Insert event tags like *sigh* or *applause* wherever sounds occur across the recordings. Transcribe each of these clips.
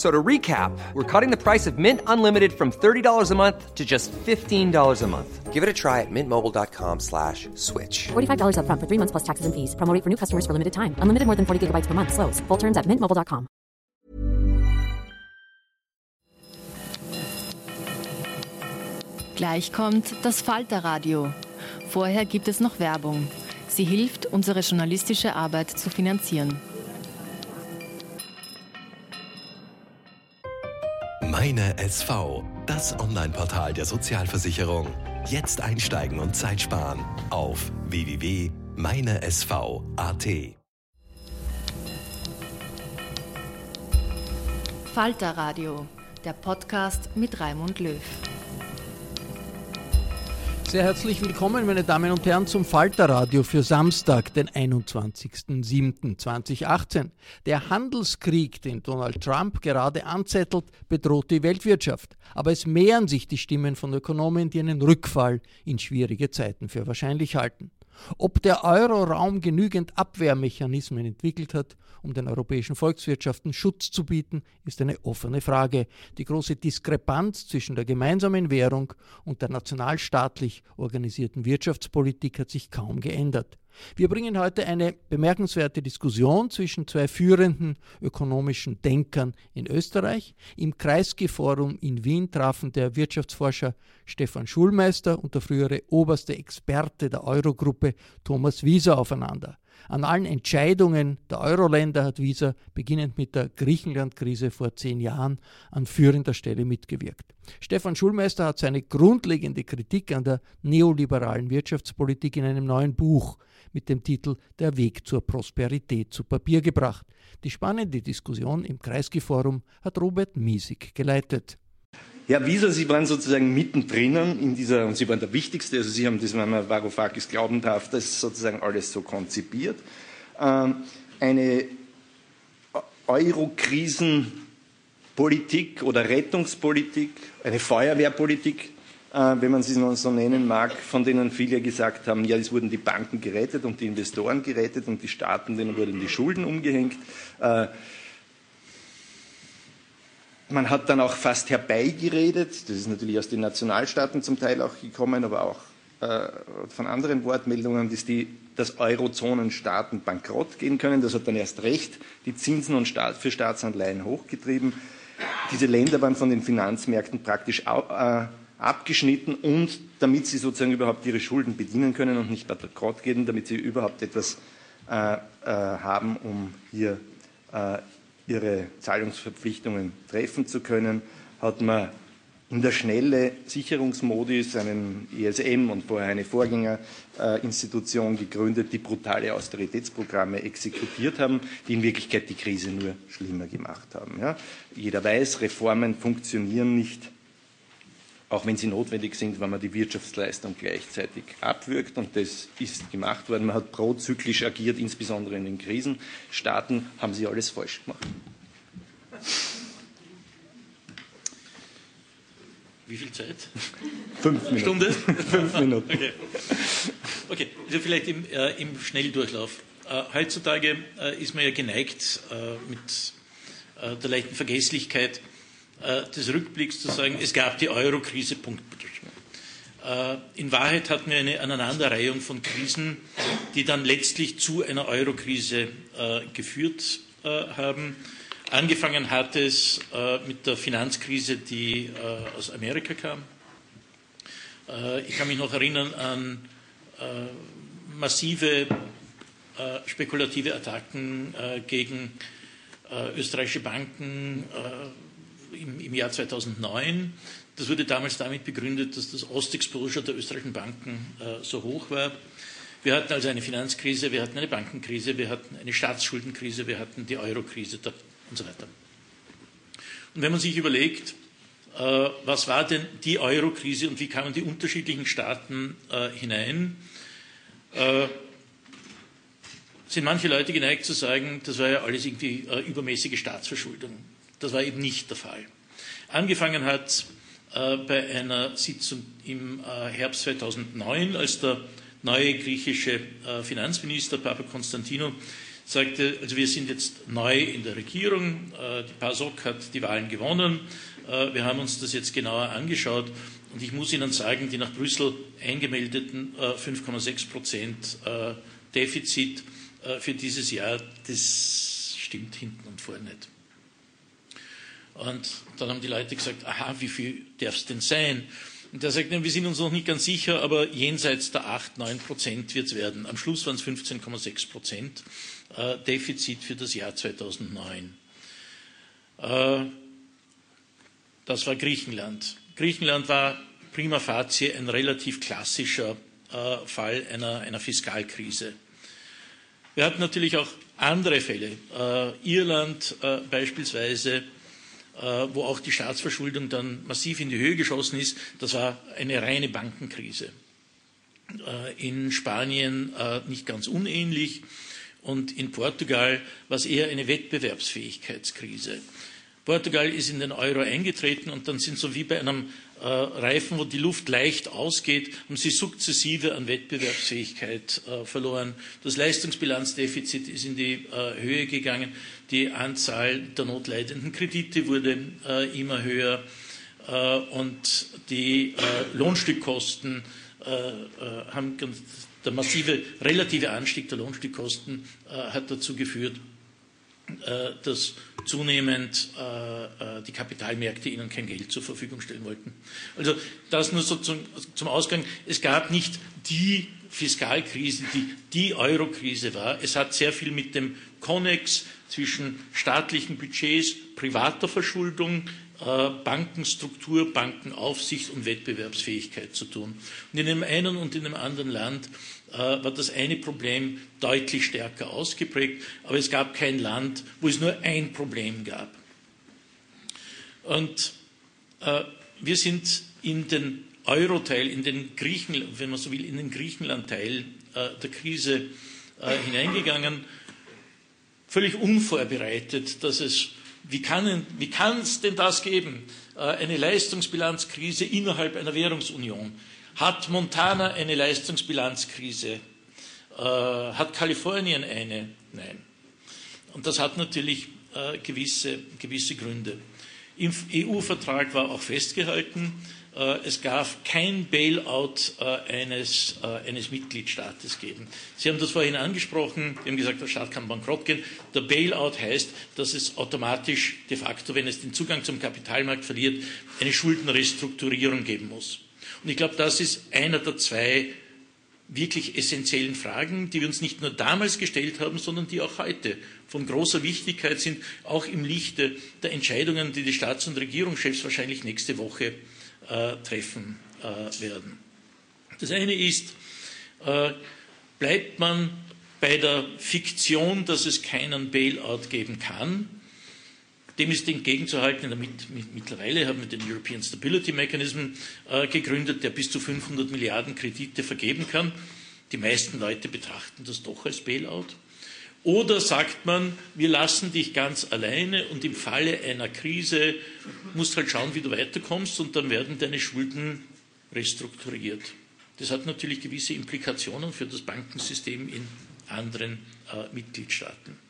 So to recap, we're cutting the price of Mint Unlimited from $30 a month to just $15 a month. Give it a try at mintmobile.com slash switch. $45 up front for three months plus taxes and fees. Promo rate for new customers for limited time. Unlimited more than 40 gigabytes per month. Slows. Full terms at mintmobile.com. Gleich kommt das Falterradio. Vorher gibt es noch Werbung. Sie hilft, unsere journalistische Arbeit zu finanzieren. Meine SV, das Online-Portal der Sozialversicherung. Jetzt einsteigen und Zeit sparen auf www.meinesv.at. Falterradio, der Podcast mit Raimund Löw. Sehr herzlich willkommen, meine Damen und Herren, zum Falterradio für Samstag, den 21.07.2018. Der Handelskrieg, den Donald Trump gerade anzettelt, bedroht die Weltwirtschaft. Aber es mehren sich die Stimmen von Ökonomen, die einen Rückfall in schwierige Zeiten für wahrscheinlich halten. Ob der Euroraum genügend Abwehrmechanismen entwickelt hat, um den europäischen Volkswirtschaften Schutz zu bieten, ist eine offene Frage. Die große Diskrepanz zwischen der gemeinsamen Währung und der nationalstaatlich organisierten Wirtschaftspolitik hat sich kaum geändert. Wir bringen heute eine bemerkenswerte Diskussion zwischen zwei führenden ökonomischen Denkern in Österreich. Im Kreisky-Forum in Wien trafen der Wirtschaftsforscher Stefan Schulmeister und der frühere oberste Experte der Eurogruppe Thomas Wieser aufeinander. An allen Entscheidungen der Euro-Länder hat Wieser, beginnend mit der Griechenland-Krise vor zehn Jahren, an führender Stelle mitgewirkt. Stefan Schulmeister hat seine grundlegende Kritik an der neoliberalen Wirtschaftspolitik in einem neuen Buch mit dem Titel Der Weg zur Prosperität zu Papier gebracht. Die spannende Diskussion im Kreisky-Forum hat Robert Miesig geleitet. Herr Wieser, Sie waren sozusagen mittendrin in dieser, und Sie waren der Wichtigste, also Sie haben das, wenn man Varoufakis glauben darf, das sozusagen alles so konzipiert. Ähm, eine Euro-Krisenpolitik oder Rettungspolitik, eine Feuerwehrpolitik, wenn man sie so nennen mag, von denen viele gesagt haben, ja, es wurden die Banken gerettet und die Investoren gerettet und die Staaten, denen wurden die Schulden umgehängt. Äh, man hat dann auch fast herbeigeredet, das ist natürlich aus den Nationalstaaten zum Teil auch gekommen, aber auch äh, von anderen Wortmeldungen, dass die dass Eurozonenstaaten bankrott gehen können. Das hat dann erst recht die Zinsen und Staat, für Staatsanleihen hochgetrieben. Diese Länder waren von den Finanzmärkten praktisch äh, abgeschnitten und damit sie sozusagen überhaupt ihre Schulden bedienen können und nicht bankrott gehen, damit sie überhaupt etwas äh, äh, haben, um hier äh, ihre Zahlungsverpflichtungen treffen zu können, hat man in der Schnelle Sicherungsmodus einen ESM und vorher eine Vorgängerinstitution gegründet, die brutale Austeritätsprogramme exekutiert haben, die in Wirklichkeit die Krise nur schlimmer gemacht haben. Ja? Jeder weiß, Reformen funktionieren nicht auch wenn sie notwendig sind, wenn man die Wirtschaftsleistung gleichzeitig abwirkt. Und das ist gemacht worden. Man hat prozyklisch agiert, insbesondere in den Krisenstaaten, haben sie alles falsch gemacht. Wie viel Zeit? Fünf Minuten. Stunde? Fünf Minuten. Okay. Okay, also vielleicht im, äh, im Schnelldurchlauf. Äh, heutzutage äh, ist man ja geneigt, äh, mit äh, der leichten Vergesslichkeit des Rückblicks zu sagen, es gab die Euro-Krise, Punkt. In Wahrheit hatten wir eine Aneinanderreihung von Krisen, die dann letztlich zu einer Euro-Krise geführt haben. Angefangen hat es mit der Finanzkrise, die aus Amerika kam. Ich kann mich noch erinnern an massive äh, spekulative Attacken äh, gegen äh, österreichische Banken im, im, Jahr 2009. Das wurde damals damit begründet, dass das Ostexposure der österreichischen Banken so hoch war. Wir hatten also eine Finanzkrise, wir hatten eine Bankenkrise, wir hatten eine Staatsschuldenkrise, wir hatten die Eurokrise und so weiter. Und wenn man sich überlegt, was war denn die Eurokrise und wie kamen die unterschiedlichen Staaten hinein, sind manche Leute geneigt zu sagen, das war ja alles irgendwie äh, übermäßige Staatsverschuldung. Das war eben nicht der Fall. Angefangen hat äh, bei einer Sitzung im äh, Herbst 2009, als der neue griechische äh, Finanzminister Papa Konstantino sagte, also wir sind jetzt neu in der Regierung, äh, die PASOK hat die Wahlen gewonnen, äh, wir haben uns das jetzt genauer angeschaut und ich muss Ihnen sagen, die nach Brüssel eingemeldeten 5,6 Prozent Defizit äh, für dieses Jahr, das stimmt hinten und vorne nicht. Und dann haben die Leute gesagt, aha, wie viel darf es denn sein? Und er sagt, wir sind uns noch nicht ganz sicher, aber jenseits der 8, 9 Prozent wird es werden. Am Schluss waren es 15,6 Prozent äh, Defizit für das Jahr 2009. Äh, das war Griechenland. Griechenland war prima facie ein relativ klassischer Fall einer, einer Fiskalkrise. Wir hatten natürlich auch andere Fälle. Äh, Irland äh, beispielsweise, äh, wo auch die Staatsverschuldung dann massiv in die Höhe geschossen ist. Das war eine reine Bankenkrise. Äh, in Spanien äh, nicht ganz unähnlich. Und in Portugal war es eher eine Wettbewerbsfähigkeitskrise. Portugal ist in den Euro eingetreten und dann sind so wie bei einem äh, Reifen, wo die Luft leicht ausgeht, haben sie sukzessive an Wettbewerbsfähigkeit äh, verloren. Das Leistungsbilanzdefizit ist in die äh, Höhe gegangen. Die Anzahl der notleidenden Kredite wurde äh, immer höher äh, und die äh, Lohnstückkosten haben der massive relative Anstieg der Lohnstückkosten hat dazu geführt, äh, dass zunehmend äh, äh, die Kapitalmärkte ihnen kein Geld zur Verfügung stellen wollten. Also das nur so zum, zum Ausgang. Es gab nicht die Fiskalkrise, die die Eurokrise war. Es hat sehr viel mit dem Konnex zwischen staatlichen Budgets, privater Verschuldung, Bankenstruktur, Bankenaufsicht und Wettbewerbsfähigkeit zu tun. Und in dem einen und in dem anderen Land äh, war das eine Problem deutlich stärker ausgeprägt, aber es gab kein Land, wo es nur ein Problem gab. Und äh, wir sind in den Euro-Teil, in den Griechen, wenn man so will, in den Griechenland-Teil äh, der Krise äh, hineingegangen, völlig unvorbereitet, dass es, wie kann, wie kann es denn das geben? Äh, eine Leistungsbilanzkrise innerhalb einer Währungsunion. Hat Montana eine Leistungsbilanzkrise? Äh, hat Kalifornien eine? Nein. Und das hat natürlich äh, gewisse, gewisse Gründe. Im EU-Vertrag war auch festgehalten, äh, es darf kein Bailout äh, eines, äh, eines Mitgliedstaates geben. Sie haben das vorhin angesprochen, Sie haben gesagt, der Staat kann bankrott gehen. Der Bailout heißt, dass es automatisch de facto, wenn es den Zugang zum Kapitalmarkt verliert, eine Schuldenrestrukturierung geben muss. Und ich glaube, das ist einer der zwei wirklich essentiellen Fragen, die wir uns nicht nur damals gestellt haben, sondern die auch heute von großer Wichtigkeit sind, auch im Lichte der Entscheidungen, die die Staats- und Regierungschefs wahrscheinlich nächste Woche äh, treffen äh, werden. Das eine ist, äh, bleibt man bei der Fiktion, dass es keinen Bailout geben kann, dem ist entgegenzuhalten, damit, mittlerweile haben wir den European Stability Mechanism äh, gegründet, der bis zu 500 Milliarden Kredite vergeben kann. Die meisten Leute betrachten das doch als Bailout. Oder sagt man, wir lassen dich ganz alleine und im Falle einer Krise musst halt schauen, wie du weiterkommst und dann werden deine Schulden restrukturiert. das hat natürlich gewisse Implikationen für das Bankensystem in anderen äh, Mitgliedstaaten.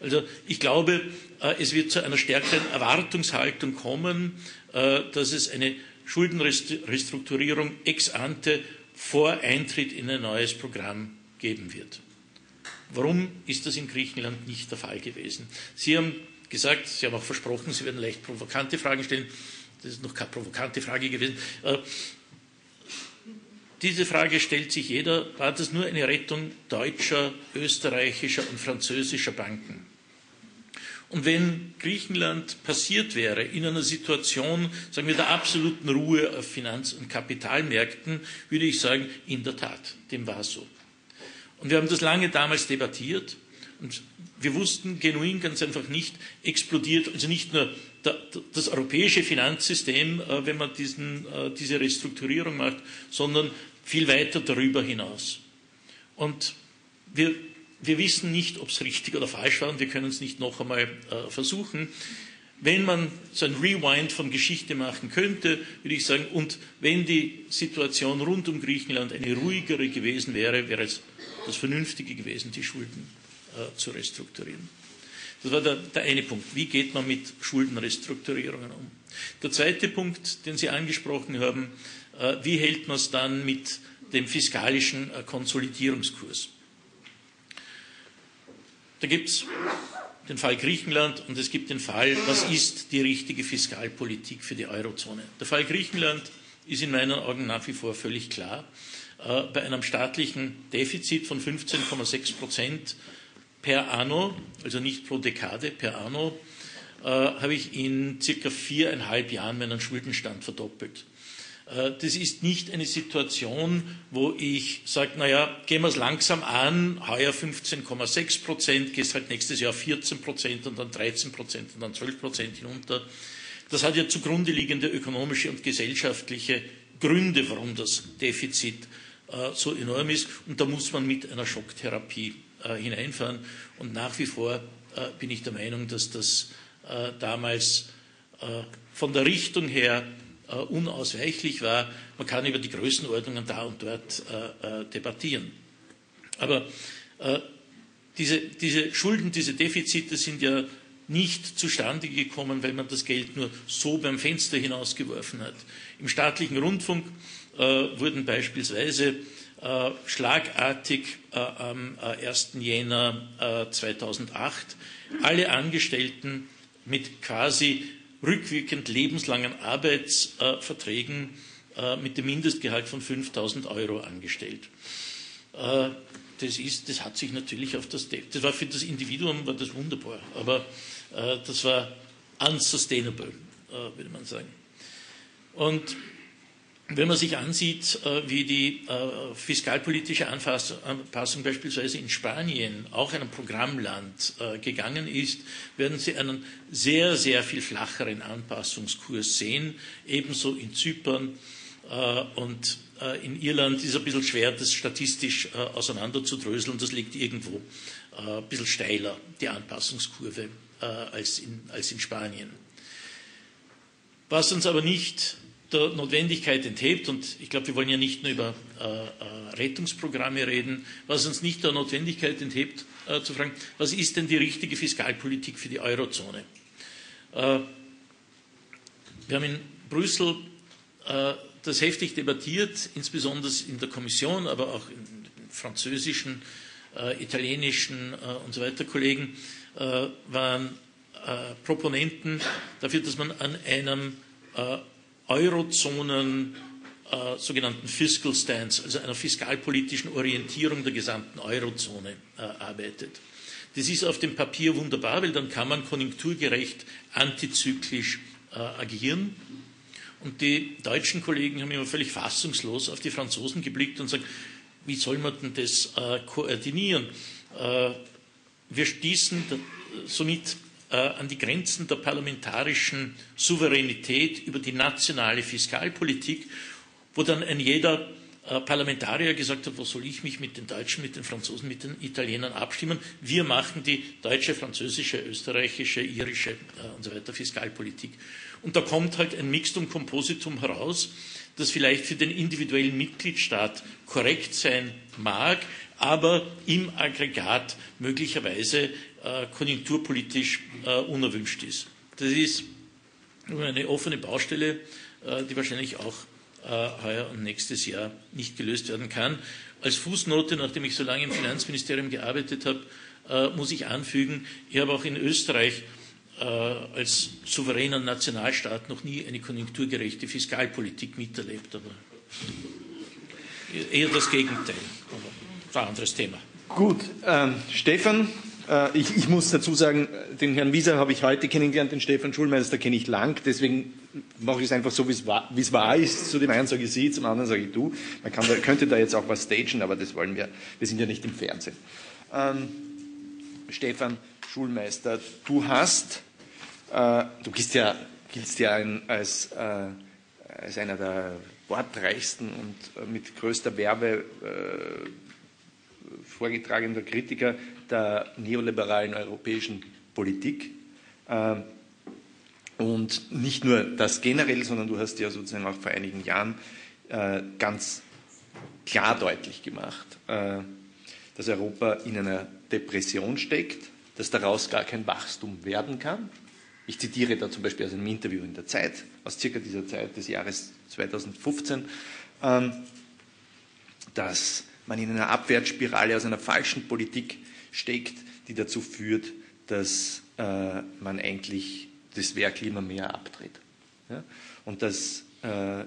Also ich glaube, äh, es wird zu einer stärkeren Erwartungshaltung kommen, äh, dass es eine Schuldenrestrukturierung ex ante vor Eintritt in ein neues Programm geben wird. Warum ist das in Griechenland nicht der Fall gewesen? Sie haben gesagt, Sie haben auch versprochen, Sie werden leicht provokante Fragen stellen. Das ist noch keine provokante Frage gewesen. Diese Frage stellt sich jeder, war das nur eine Rettung deutscher, österreichischer und französischer Banken? Und wenn Griechenland passiert wäre in einer Situation, sagen wir, der absoluten Ruhe auf Finanz- und Kapitalmärkten, würde ich sagen, in der Tat, dem war so. Und wir haben das lange damals debattiert und wir wussten genuin ganz einfach nicht, explodiert, also nicht nur das europäische Finanzsystem, äh, wenn man diesen, äh, diese Restrukturierung macht, sondern viel weiter darüber hinaus. Und wir, wir wissen nicht, ob es richtig oder falsch war und wir können es nicht noch einmal äh, versuchen. Wenn man so ein Rewind von Geschichte machen könnte, würde ich sagen, und wenn die Situation rund um Griechenland eine ruhigere gewesen wäre, wäre es das Vernünftige gewesen, die Schulden zu restrukturieren. Das war der, der, eine Punkt. Wie geht man mit Schuldenrestrukturierungen um? Der zweite Punkt, den Sie angesprochen haben, äh, wie hält man es dann mit dem fiskalischen äh, Konsolidierungskurs? Da gibt es den Fall Griechenland und es gibt den Fall, was ist die richtige Fiskalpolitik für die Eurozone? Der Fall Griechenland ist in meinen Augen nach wie vor völlig klar. Äh, bei einem staatlichen Defizit von 15,6 Prozent per anno, also nicht pro Dekade, per anno, äh, habe ich in circa viereinhalb Jahren meinen Schuldenstand verdoppelt. Äh, das ist nicht eine Situation, wo ich sage, naja, gehen wir es langsam an, heuer 15,6 Prozent, geht halt nächstes Jahr 14 Prozent und dann 13 Prozent und dann 12 Prozent hinunter. Das hat ja zugrunde liegende ökonomische und gesellschaftliche Gründe, warum das Defizit äh, so enorm ist. Und da muss man mit einer Schocktherapie hineinfahren. Und nach wie vor äh, bin ich der Meinung, dass das äh, damals äh, von der Richtung her äh, unausweichlich war. Man kann über die Größenordnungen da und dort debattieren. Aber diese, diese Schulden, diese Defizite sind ja nicht zustande gekommen, weil man das Geld nur so beim Fenster hinausgeworfen hat. Im staatlichen Rundfunk äh, wurden beispielsweise äh, schlagartig äh, am 1. Jänner 2008 alle Angestellten mit quasi rückwirkend lebenslangen Arbeitsverträgen mit dem Mindestgehalt von 5000 Euro angestellt. Das, ist, das hat sich natürlich auf das, das war für das Individuum war das wunderbar, aber das war unsustainable, würde man sagen. Und wenn man sich ansieht, äh, wie die äh, fiskalpolitische Anpassung beispielsweise in Spanien, auch einem Programmland, äh, gegangen ist, werden Sie einen sehr, sehr viel flacheren Anpassungskurs sehen. Ebenso in Zypern und in Irland ist es ein bisschen schwer, das statistisch auseinanderzudröseln. Das liegt irgendwo ein bisschen steiler, die Anpassungskurve, als in, als in Spanien. Was uns aber nicht der Notwendigkeit enthebt, und ich glaube, wir wollen ja nicht nur über äh, äh, Rettungsprogramme reden, was uns nicht der Notwendigkeit enthebt, äh, zu fragen, was ist denn die richtige Fiskalpolitik für die Eurozone? Äh, wir haben in Brüssel äh, das heftig debattiert, insbesondere in der Kommission, aber auch in französischen, äh, italienischen und so weiter Kollegen waren Proponenten dafür, dass man an einem Eurozonen äh, sogenannten Fiscal Stance, also einer fiskalpolitischen Orientierung der gesamten Eurozone äh, arbeitet. Das ist auf dem Papier wunderbar, weil dann kann man konjunkturgerecht antizyklisch äh, agieren. Und die deutschen Kollegen haben immer völlig fassungslos auf die Franzosen geblickt und sagen, wie soll man denn das äh, koordinieren? Äh, wir stießen somit an die Grenzen der parlamentarischen Souveränität über die nationale Fiskalpolitik, wo dann ein jeder äh, Parlamentarier gesagt hat, was soll ich mich mit den Deutschen, mit den Franzosen, mit den Italienern abstimmen? Wir machen die deutsche, französische, österreichische, irische äh, und so weiter Fiskalpolitik. Und da kommt halt ein Mixtum Compositum heraus, das vielleicht für den individuellen Mitgliedstaat korrekt sein mag, aber im Aggregat möglicherweise äh, konjunkturpolitisch äh, unerwünscht ist. Das ist eine offene Baustelle, äh, die wahrscheinlich auch äh, heuer und nächstes Jahr nicht gelöst werden kann. Als Fußnote, nachdem ich so lange im Finanzministerium gearbeitet habe, äh, muss ich anfügen, ich habe auch in Österreich äh, als souveräner Nationalstaat noch nie eine konjunkturgerechte Fiskalpolitik miterlebt, aber eher das Gegenteil. Aber das ist ein anderes Thema. Gut, ähm, Stefan, äh, ich, ich, muss dazu sagen, den Herrn Wieser habe ich heute kennengelernt, den Stefan Schulmeister kenne ich lang, deswegen mache ich es einfach so, wie es wahr, wahr ist. Zu dem einen sage ich Sie, zum anderen sage ich du. Man kann, könnte da jetzt auch was stagen, aber das wollen wir. Wir sind ja nicht im Fernsehen. Ähm, Stefan Schulmeister, du hast, äh, du giltst ja, giltst ja ein, als, äh, als einer der wortreichsten und äh, mit größter Werbe äh, vorgetragener Kritiker der neoliberalen europäischen Politik. Ähm, und nicht nur das generell, sondern du hast ja sozusagen auch vor einigen Jahren äh, ganz klar deutlich gemacht, äh, dass Europa in einer Depression steckt, dass daraus gar kein Wachstum werden kann. Ich zitiere da zum Beispiel aus einem Interview in der Zeit, aus circa dieser Zeit des Jahres 2015, ähm, dass man in einer Abwärtsspirale aus einer falschen Politik steckt, die dazu führt, dass äh, man eigentlich das Werk immer mehr abdreht. Ja? Und dass äh,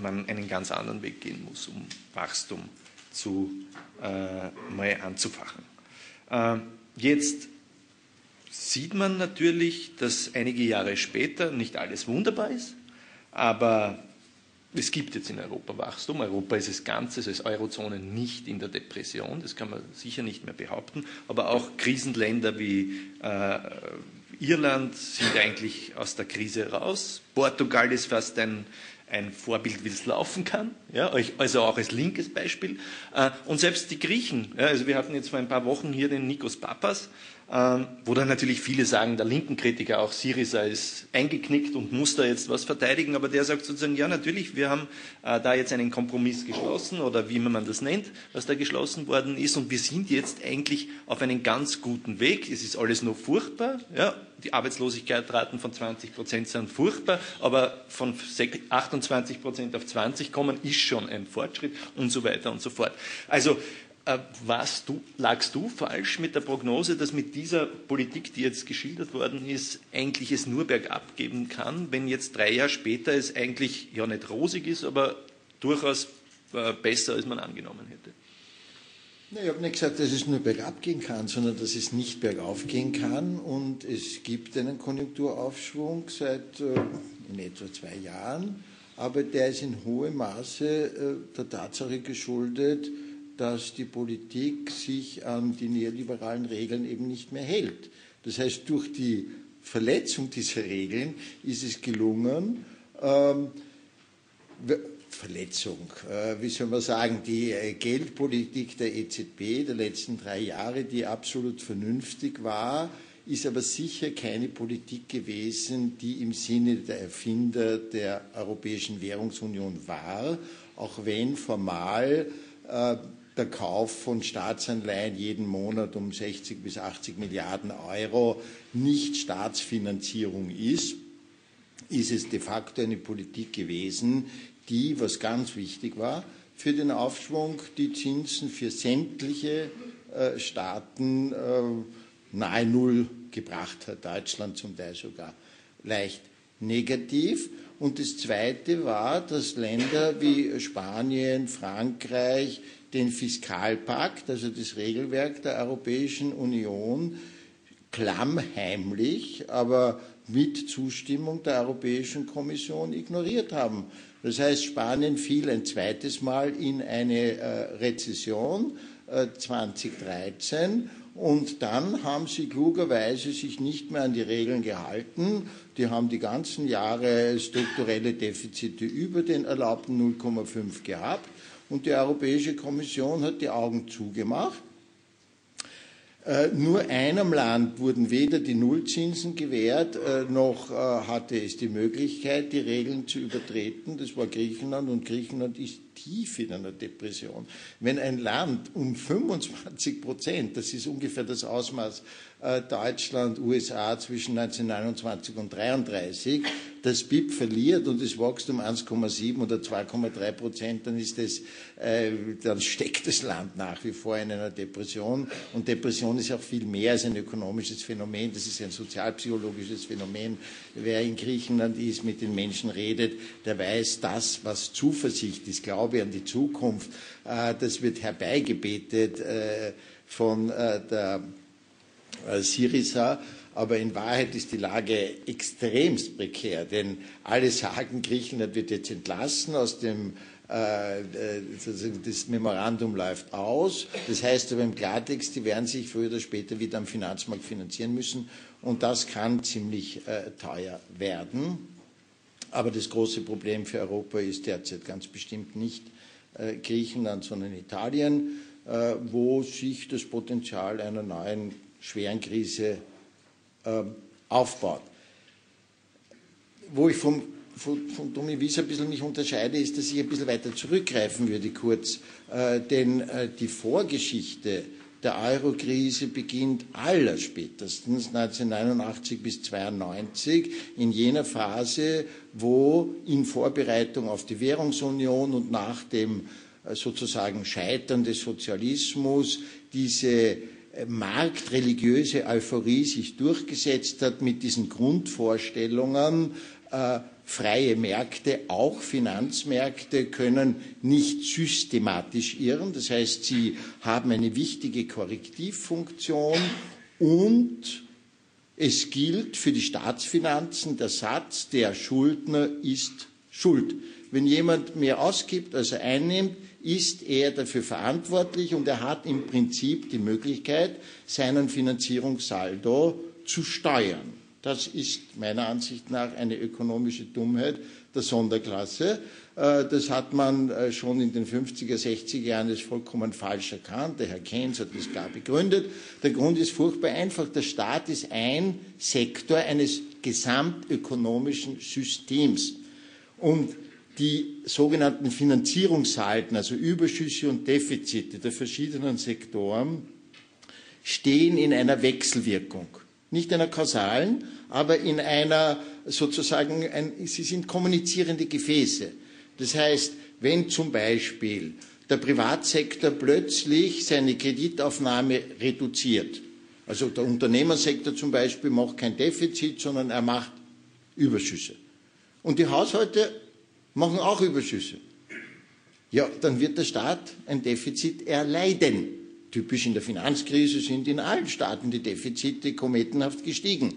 man einen ganz anderen Weg gehen muss, um Wachstum zu, äh, mal anzufachen. Äh, jetzt sieht man natürlich, dass einige Jahre später nicht alles wunderbar ist, aber es gibt jetzt in Europa Wachstum. Europa ist als Ganzes, als Eurozone nicht in der Depression, das kann man sicher nicht mehr behaupten. Aber auch Krisenländer wie äh, Irland sind eigentlich aus der Krise raus. Portugal ist fast ein, ein Vorbild, wie es laufen kann, ja, also auch als linkes Beispiel. Äh, und selbst die Griechen, ja, also wir hatten jetzt vor ein paar Wochen hier den Nikos Papas, wo dann natürlich viele sagen, der linken Kritiker, auch Syriza ist eingeknickt und muss da jetzt was verteidigen, aber der sagt sozusagen, ja natürlich, wir haben äh, da jetzt einen Kompromiss geschlossen oder wie man das nennt, was da geschlossen worden ist und wir sind jetzt eigentlich auf einem ganz guten Weg. Es ist alles noch furchtbar, ja, die Arbeitslosigkeitsraten von 20 Prozent sind furchtbar, aber von 28 Prozent auf 20 kommen ist schon ein Fortschritt und so weiter und so fort. Also äh, was du, lagst du falsch mit der Prognose, dass mit dieser Politik, die jetzt geschildert worden ist, eigentlich es nur bergab geben kann, wenn jetzt drei Jahre später es eigentlich ja nicht rosig ist, aber durchaus äh, besser, als man angenommen hätte? ich habe nicht gesagt, dass es nur bergab gehen kann, sondern dass es nicht bergauf gehen kann. Und es gibt einen Konjunkturaufschwung seit äh, in etwa zwei Jahren, aber der ist in hohem Maße der Tatsache geschuldet, dass die Politik sich an die neoliberalen Regeln eben nicht mehr hält. Das heißt, durch die Verletzung dieser Regeln ist es gelungen, ähm, Verletzung, äh, wie soll man sagen, die äh, Geldpolitik der EZB der letzten drei Jahre, die absolut vernünftig war, ist aber sicher keine Politik gewesen, die im Sinne der Erfinder der Europäischen Währungsunion war, auch wenn formal äh, der Kauf von Staatsanleihen jeden Monat um 60 bis 80 Milliarden Euro nicht Staatsfinanzierung ist, ist es de facto eine Politik gewesen, die, was ganz wichtig war, für den Aufschwung die Zinsen für sämtliche äh, Staaten äh, nahe Null gebracht hat, Deutschland zum Teil sogar leicht negativ. Und das Zweite war, dass Länder wie Spanien, Frankreich, den Fiskalpakt, also das Regelwerk der Europäischen Union, klammheimlich, aber mit Zustimmung der Europäischen Kommission ignoriert haben. Das heißt, Spanien fiel ein zweites Mal in eine äh, Rezession äh, 2013 Und dann haben sie klugerweise sich nicht mehr an die Regeln gehalten. Die haben die ganzen Jahre strukturelle Defizite über den erlaubten 0,5 gehabt. Und die Europäische Kommission hat die Augen zugemacht äh, nur einem Land wurden weder die Nullzinsen gewährt, äh, noch äh, hatte es die Möglichkeit, die Regeln zu übertreten. Das war Griechenland und Griechenland ist tief in einer Depression. Wenn ein Land um 25 Prozent, das ist ungefähr das Ausmaß Deutschland, USA zwischen 1929 und 1933, das BIP verliert und es wächst um 1,7 oder 2,3 Prozent, dann ist das, äh, dann steckt das Land nach wie vor in einer Depression. Und Depression ist auch viel mehr als ein ökonomisches Phänomen, das ist ein sozialpsychologisches Phänomen. Wer in Griechenland ist, mit den Menschen redet, der weiß, das, was Zuversicht ist, Glaube an die Zukunft, äh, das wird herbeigebetet äh, von äh, der äh, Syriza aber in Wahrheit ist die Lage extremst prekär, denn alle sagen, Griechenland wird jetzt entlassen aus dem äh, äh, das Memorandum läuft aus. Das heißt aber im Klartext, die werden sich früher oder später wieder am Finanzmarkt finanzieren müssen. Und das kann ziemlich äh, teuer werden. Aber das große Problem für Europa ist derzeit ganz bestimmt nicht Griechenland, sondern Italien, wo sich das Potenzial einer neuen schweren Krise ähm, aufbaut. Wo ich vom, von, von Tommy Wies ein bisschen mich unterscheide, ist, dass ich ein bisschen weiter zurückgreifen würde, kurz. Äh, denn äh, die Vorgeschichte der Euro-Krise beginnt allerspätestens 1989 bis 1992 in jener Phase, wo in Vorbereitung auf die Währungsunion und nach dem äh, sozusagen Scheitern des Sozialismus diese marktreligiöse Euphorie sich durchgesetzt hat mit diesen Grundvorstellungen, äh, freie Märkte, auch Finanzmärkte können nicht systematisch irren. Das heißt, sie haben eine wichtige Korrektivfunktion und es gilt für die Staatsfinanzen der Satz, der Schuldner ist schuld. Wenn jemand mehr ausgibt, als er einnimmt, ist er dafür verantwortlich und er hat im Prinzip die Möglichkeit, seinen Finanzierungssaldo zu steuern. Das ist meiner Ansicht nach eine ökonomische Dummheit der Sonderklasse. Äh, das hat man äh, schon in den 50er, 60er Jahren als vollkommen falsch erkannt. Der Herr Keynes hat das klar begründet. Der Grund ist furchtbar einfach. Der Staat ist ein Sektor eines gesamtökonomischen Systems. Und die sogenannten Finanzierungssalden, also Überschüsse und Defizite der verschiedenen Sektoren, stehen in einer Wechselwirkung. Nicht einer kausalen, aber in einer sozusagen, ein, sie sind kommunizierende Gefäße. Das heißt, wenn zum Beispiel der Privatsektor plötzlich seine Kreditaufnahme reduziert, also der Unternehmersektor zum Beispiel macht kein Defizit, sondern er macht Überschüsse. Und die Haushalte machen auch Überschüsse. Ja, dann wird der Staat ein Defizit erleiden. Typisch in der Finanzkrise sind in allen Staaten die Defizite kometenhaft gestiegen.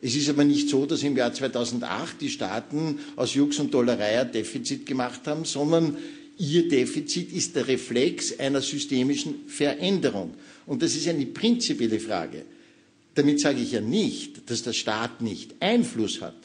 Es ist aber nicht so, dass im Jahr 2008 die Staaten aus Jux und Dollerei ein Defizit gemacht haben, sondern ihr Defizit ist der Reflex einer systemischen Veränderung. Und das ist eine prinzipielle Frage. Damit sage ich ja nicht, dass der Staat nicht Einfluss hat.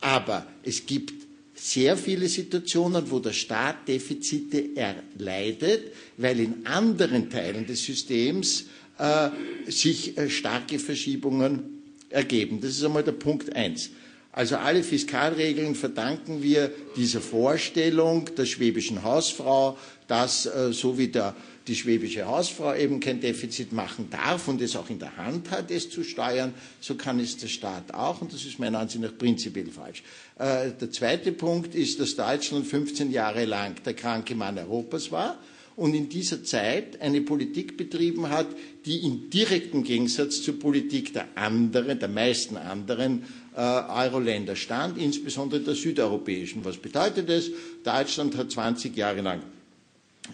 Aber es gibt sehr viele Situationen, wo der Staat Defizite erleidet, weil in anderen Teilen des Systems äh, sich äh, starke Verschiebungen ergeben. Das ist einmal der Punkt eins. Also alle Fiskalregeln verdanken wir dieser Vorstellung der schwäbischen Hausfrau, dass äh, so wie der die schwäbische Hausfrau eben kein Defizit machen darf und es auch in der Hand hat, es zu steuern, so kann es der Staat auch. Und das ist meiner Ansicht nach prinzipiell falsch. Äh, der zweite Punkt ist, dass Deutschland 15 Jahre lang der kranke Mann Europas war und in dieser Zeit eine Politik betrieben hat, die in direktem Gegensatz zur Politik der anderen, der meisten anderen äh, Euro-Länder stand, insbesondere der südeuropäischen. Was bedeutet das? Deutschland hat 20 Jahre lang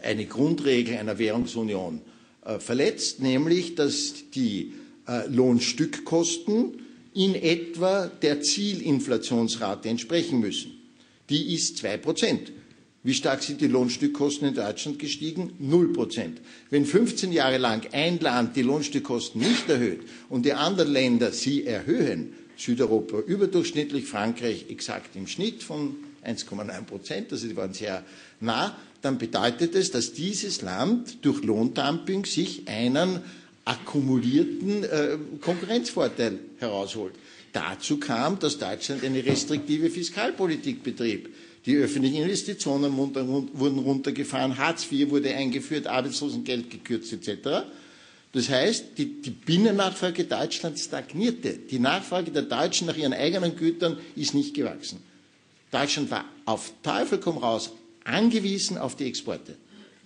eine Grundregel einer Währungsunion äh, verletzt, nämlich dass die äh, Lohnstückkosten in etwa der Zielinflationsrate entsprechen müssen. Die ist zwei Prozent. Wie stark sind die Lohnstückkosten in Deutschland gestiegen? Null Prozent. Wenn 15 Jahre lang ein Land die Lohnstückkosten nicht erhöht und die anderen Länder sie erhöhen, Südeuropa überdurchschnittlich, Frankreich exakt im Schnitt von 1,9 Prozent, also die waren sehr nah, dann bedeutet es, dass dieses Land durch Lohndumping sich einen akkumulierten äh, Konkurrenzvorteil herausholt. Dazu kam, dass Deutschland eine restriktive Fiskalpolitik betrieb. Die öffentlichen Investitionen wurden runtergefahren, Hartz IV wurde eingeführt, Arbeitslosengeld gekürzt etc. Das heißt, die, die Binnennachfrage Deutschlands stagnierte. Die Nachfrage der Deutschen nach ihren eigenen Gütern ist nicht gewachsen. Deutschland war auf Teufel komm raus angewiesen auf die Exporte.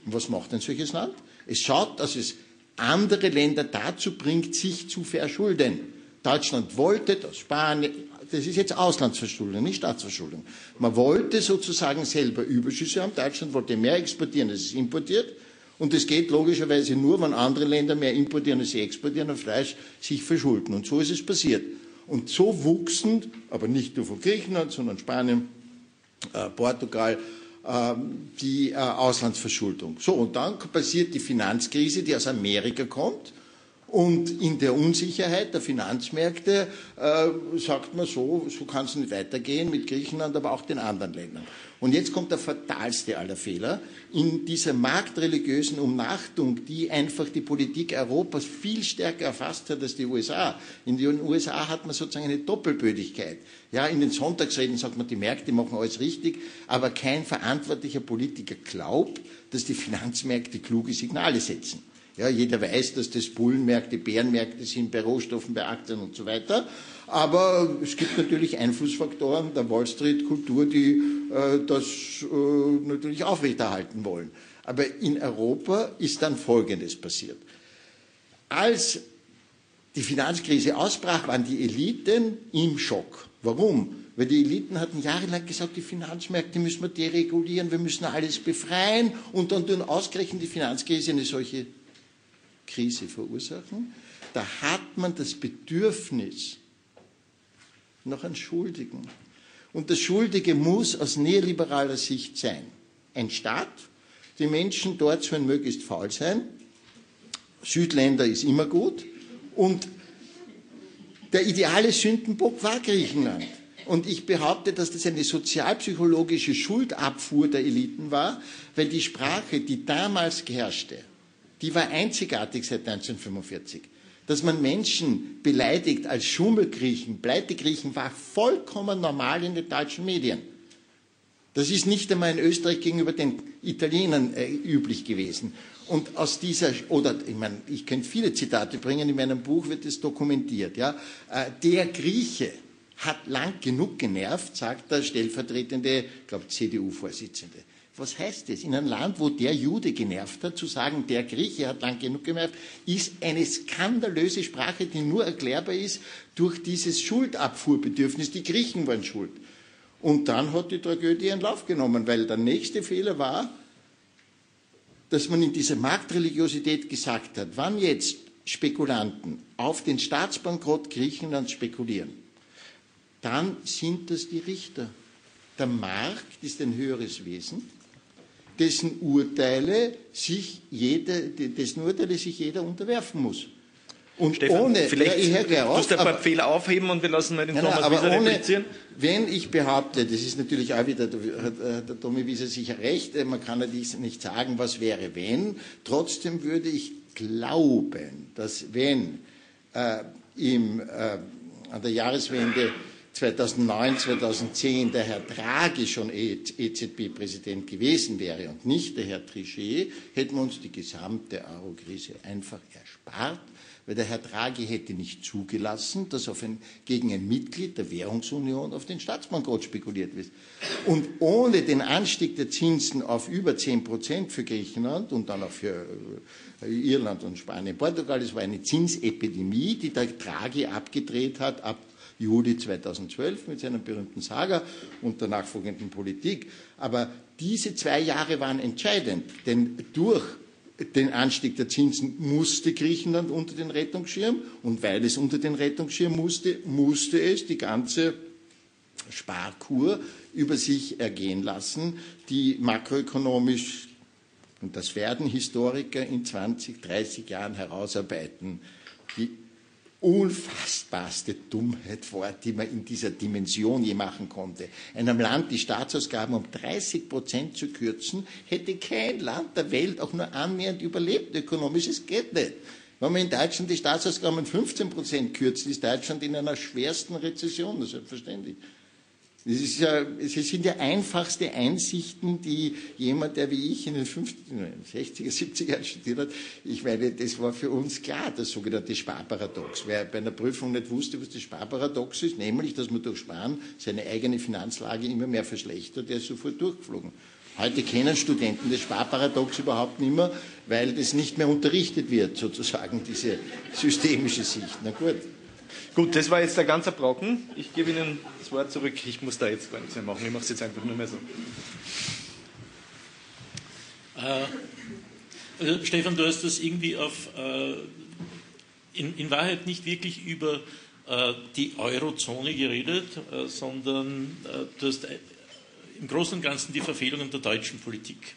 Und was macht ein solches Land? Es schaut, dass es andere Länder dazu bringt, sich zu verschulden. Deutschland wollte, das Spanien, das ist jetzt Auslandsverschuldung, nicht Staatsverschuldung. Man wollte sozusagen selber Überschüsse haben. Deutschland wollte mehr exportieren, als es importiert. Und das geht logischerweise nur, wenn andere Länder mehr importieren, als sie exportieren und Fleisch sich verschulden. Und so ist es passiert. Und so wuchsen, aber nicht nur von Griechenland, sondern Spanien, äh, Portugal, die äh, Auslandsverschuldung. So, und dann passiert die Finanzkrise, die aus Amerika kommt und in der Unsicherheit der Finanzmärkte äh, sagt man so, so kann es nicht weitergehen mit Griechenland, aber auch den anderen Ländern. Und jetzt kommt der fatalste aller Fehler. In dieser marktreligiösen Umnachtung, die einfach die Politik Europas viel stärker erfasst hat als die USA. In den USA hat man sozusagen eine Doppelbödigkeit. Ja, in den Sonntagsreden sagt man, die Märkte machen alles richtig, aber kein verantwortlicher Politiker glaubt, dass die Finanzmärkte kluge Signale setzen. Ja, jeder weiß, dass das Bullenmärkte, Bärenmärkte sind bei Rohstoffen, bei Aktien und so weiter. Aber es gibt natürlich Einflussfaktoren der Wall Street-Kultur, die äh, das äh, natürlich aufrechterhalten wollen. Aber in Europa ist dann Folgendes passiert. Als die Finanzkrise ausbrach, waren die Eliten im Schock. Warum? Weil die Eliten hatten jahrelang gesagt, die Finanzmärkte müssen wir deregulieren, wir müssen alles befreien und dann tun ausgerechnet die Finanzkrise eine solche Krise verursachen, da hat man das Bedürfnis nach einem Schuldigen. Und der Schuldige muss aus neoliberaler Sicht sein. Ein Staat, die Menschen dort sollen möglichst faul sein, Südländer ist immer gut und der ideale Sündenbock war Griechenland. Und ich behaupte, dass das eine sozialpsychologische Schuldabfuhr der Eliten war, weil die Sprache, die damals geherrschte, die war einzigartig seit 1945. Dass man Menschen beleidigt als Schummelgriechen, Pleitegriechen, war vollkommen normal in den deutschen Medien. Das ist nicht einmal in Österreich gegenüber den Italienern äh, üblich gewesen. Und aus dieser, oder ich meine, ich könnte viele Zitate bringen, in meinem Buch wird es dokumentiert. Ja, äh, der Grieche hat lang genug genervt, sagt der stellvertretende, ich glaube CDU-Vorsitzende. Was heißt das? In einem Land, wo der Jude genervt hat, zu sagen, der Grieche hat lang genug genervt, ist eine skandalöse Sprache, die nur erklärbar ist durch dieses Schuldabfuhrbedürfnis. Die Griechen waren schuld. Und dann hat die Tragödie einen Lauf genommen, weil der nächste Fehler war, dass man in dieser Marktreligiosität gesagt hat, wann jetzt Spekulanten auf den Staatsbankrott Griechenlands spekulieren, dann sind das die Richter. Der Markt ist ein höheres Wesen dessen Urteile sich jeder, dessen Urteile sich jeder unterwerfen muss. Und Stefan, ohne, vielleicht ja, ich ein paar Fehler aufheben und wir lassen mal den nein, Thomas Wieser ohne, Wenn ich behaupte, das ist natürlich auch wieder, hat der Tommy Wieser sicher recht, äh, man kann natürlich nicht sagen, was wäre wenn, trotzdem würde ich glauben, dass wenn äh, im, äh, an der Jahreswende 2009, 2010 der Herr Draghi schon EZB-Präsident gewesen wäre und nicht der Herr Trichet, hätten wir uns die gesamte Euro-Krise einfach erspart, weil der Herr Draghi hätte nicht zugelassen, dass ein, gegen ein Mitglied der Währungsunion auf den Staatsbankrott spekuliert wird. Und ohne den Anstieg der Zinsen auf über 10 Prozent für Griechenland und dann auch für äh, Irland und Spanien, Portugal, es war eine Zinsepidemie, die der Draghi abgedreht hat ab Juli 2012 mit seiner berühmten Saga und der nachfolgenden Politik. Aber diese zwei Jahre waren entscheidend, denn durch den Anstieg der Zinsen musste Griechenland unter den Rettungsschirm und weil es unter den Rettungsschirm musste, musste es die ganze Sparkur über sich ergehen lassen, die makroökonomisch, und das werden Historiker in 20, 30 Jahren herausarbeiten, die unfassbarste Dummheit war, die man in dieser Dimension je machen konnte. Einem Land die Staatsausgaben um 30 Prozent zu kürzen, hätte kein Land der Welt auch nur annähernd überlebt ökonomisch. Es geht nicht. Wenn man in Deutschland die Staatsausgaben um 15 Prozent kürzt, ist Deutschland in einer schwersten Rezession, das ist selbstverständlich. Es, ja, es, sind ja einfachste Einsichten, die jemand, der wie ich in den 50, 60er, 70er Jahren studiert hat, ich meine, das war für uns klar, das sogenannte Sparparadox. Wer bei einer Prüfung nicht wusste, was das Sparparadox ist, nämlich, dass man durch Sparen seine eigene Finanzlage immer mehr verschlechtert, der ist sofort durchgeflogen. Heute kennen Studenten das Sparparadox überhaupt nicht mehr, weil das nicht mehr unterrichtet wird, sozusagen, diese systemische Sicht. Na gut. Gut, das war jetzt der ganze Brocken. Ich gebe Ihnen das Wort zurück. Ich muss da jetzt gar nichts mehr machen. Ich mache es jetzt einfach nur mehr so. Äh, also Stefan, du hast das irgendwie auf, äh, in, in, Wahrheit nicht wirklich über äh, die Eurozone geredet, äh, sondern äh, du hast äh, im Großen und Ganzen die Verfehlungen der deutschen Politik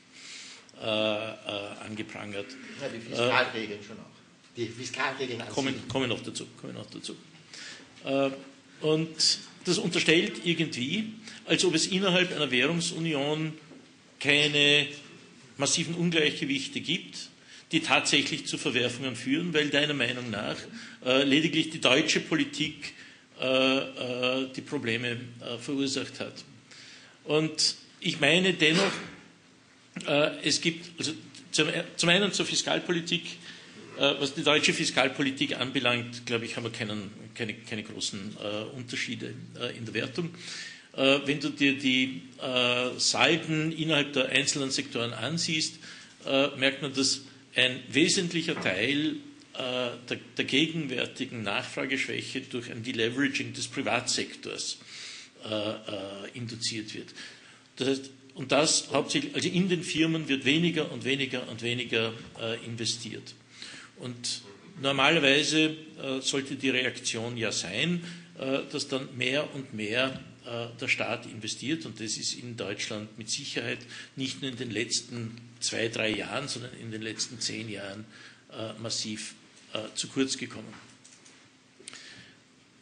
angeprangert. Ja, die Fiskalregeln schon auch. Die Fiskalregeln kommen, kommen noch dazu. Kommen noch dazu. Äh, und das unterstellt irgendwie, als ob es innerhalb einer Währungsunion keine massiven Ungleichgewichte gibt, die tatsächlich zu Verwerfungen führen, weil deiner Meinung nach äh, lediglich die deutsche Politik äh, die Probleme verursacht hat. Und ich meine dennoch, es gibt, also zum einen zur Fiskalpolitik, was die deutsche Fiskalpolitik anbelangt, glaube ich, haben wir keinen, keine, keine, großen äh, Unterschiede äh, in der Wertung. Äh, wenn du dir die äh, Salden innerhalb der einzelnen Sektoren ansiehst, äh, merkt man, dass ein wesentlicher Teil der, der, gegenwärtigen Nachfrageschwäche durch ein Deleveraging des Privatsektors induziert wird. Das heißt, und das hauptsächlich, also in den Firmen wird weniger und weniger und weniger investiert. Und normalerweise äh, sollte die Reaktion ja sein, äh, dass dann mehr und mehr äh, der Staat investiert. Und das ist in Deutschland mit Sicherheit nicht nur in den letzten zwei, drei Jahren, sondern in den letzten zehn Jahren massiv zu kurz gekommen.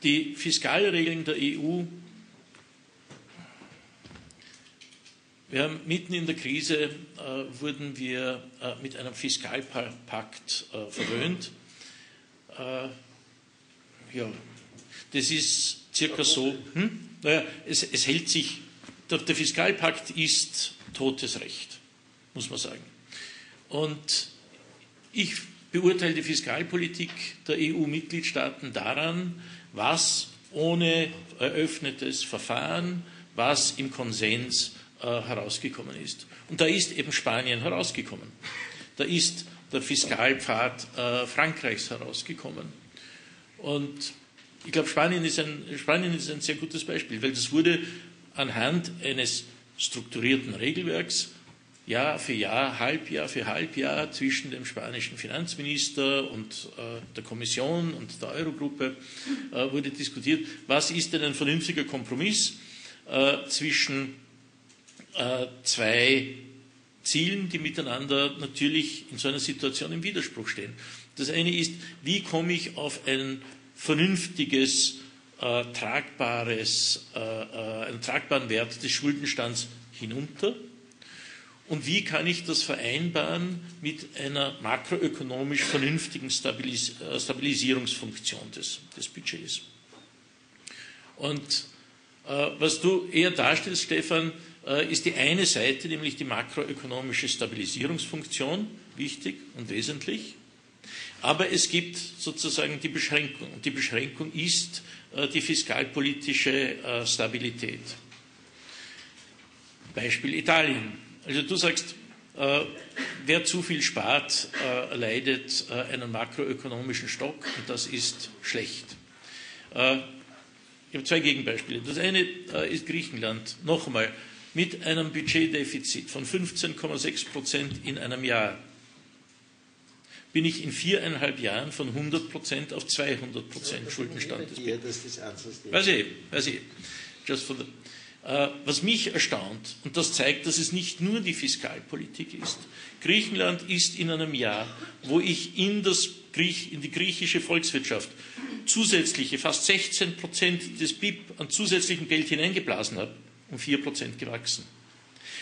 Die Fiskalregeln der EU Wir haben mitten in der Krise äh, wurden wir äh, mit einem Fiskalpakt äh, verwöhnt. Äh, ja, das ist circa so. Hm? Naja, es, es hält sich. Der, der Fiskalpakt ist totes Recht, muss man sagen. Und ich beurteile die Fiskalpolitik der EU-Mitgliedstaaten daran, was ohne eröffnetes Verfahren, was im Konsens herausgekommen ist. Und da ist eben Spanien herausgekommen. Da ist der Fiskalpfad äh, Frankreichs herausgekommen. Und ich glaube, Spanien ist, ein, Spanien ist ein sehr gutes Beispiel, weil das wurde anhand eines strukturierten Regelwerks Jahr für Jahr, Halbjahr für Halbjahr zwischen dem spanischen Finanzminister und äh, der Kommission und der Eurogruppe äh, wurde diskutiert, was ist denn ein vernünftiger Kompromiss äh, zwischen äh, zwei Zielen, die miteinander natürlich in so einer Situation im Widerspruch stehen. Das eine ist, wie komme ich auf ein vernünftiges, äh, tragbares, äh, äh, einen tragbaren Wert des Schuldenstands hinunter? Und wie kann ich das vereinbaren mit einer makroökonomisch vernünftigen Stabilis äh, Stabilisierungsfunktion des, des Budgets? Und äh, was du eher darstellst, Stefan, ist die eine Seite, nämlich die makroökonomische Stabilisierungsfunktion, wichtig und wesentlich. Aber es gibt sozusagen die Beschränkung. Und die Beschränkung ist äh, die fiskalpolitische äh, Stabilität. Beispiel Italien. Also du sagst, wer zu viel spart, leidet einen makroökonomischen Stock und das ist schlecht. Ich habe zwei Gegenbeispiele. Das eine ist Griechenland. Noch einmal, mit einem Budgetdefizit von 15,6 Prozent in einem Jahr bin ich in viereinhalb Jahren von 100 Prozent auf 200 Prozent Schuldenstand. Das das weiß ich, weiß ich. just for the, äh, was mich erstaunt, und das zeigt, dass es nicht nur die Fiskalpolitik ist. Griechenland ist in einem Jahr, wo ich in, das Griech, in die griechische Volkswirtschaft zusätzliche, fast 16 Prozent des BIP an zusätzlichem Geld hineingeblasen habe, um 4 Prozent gewachsen.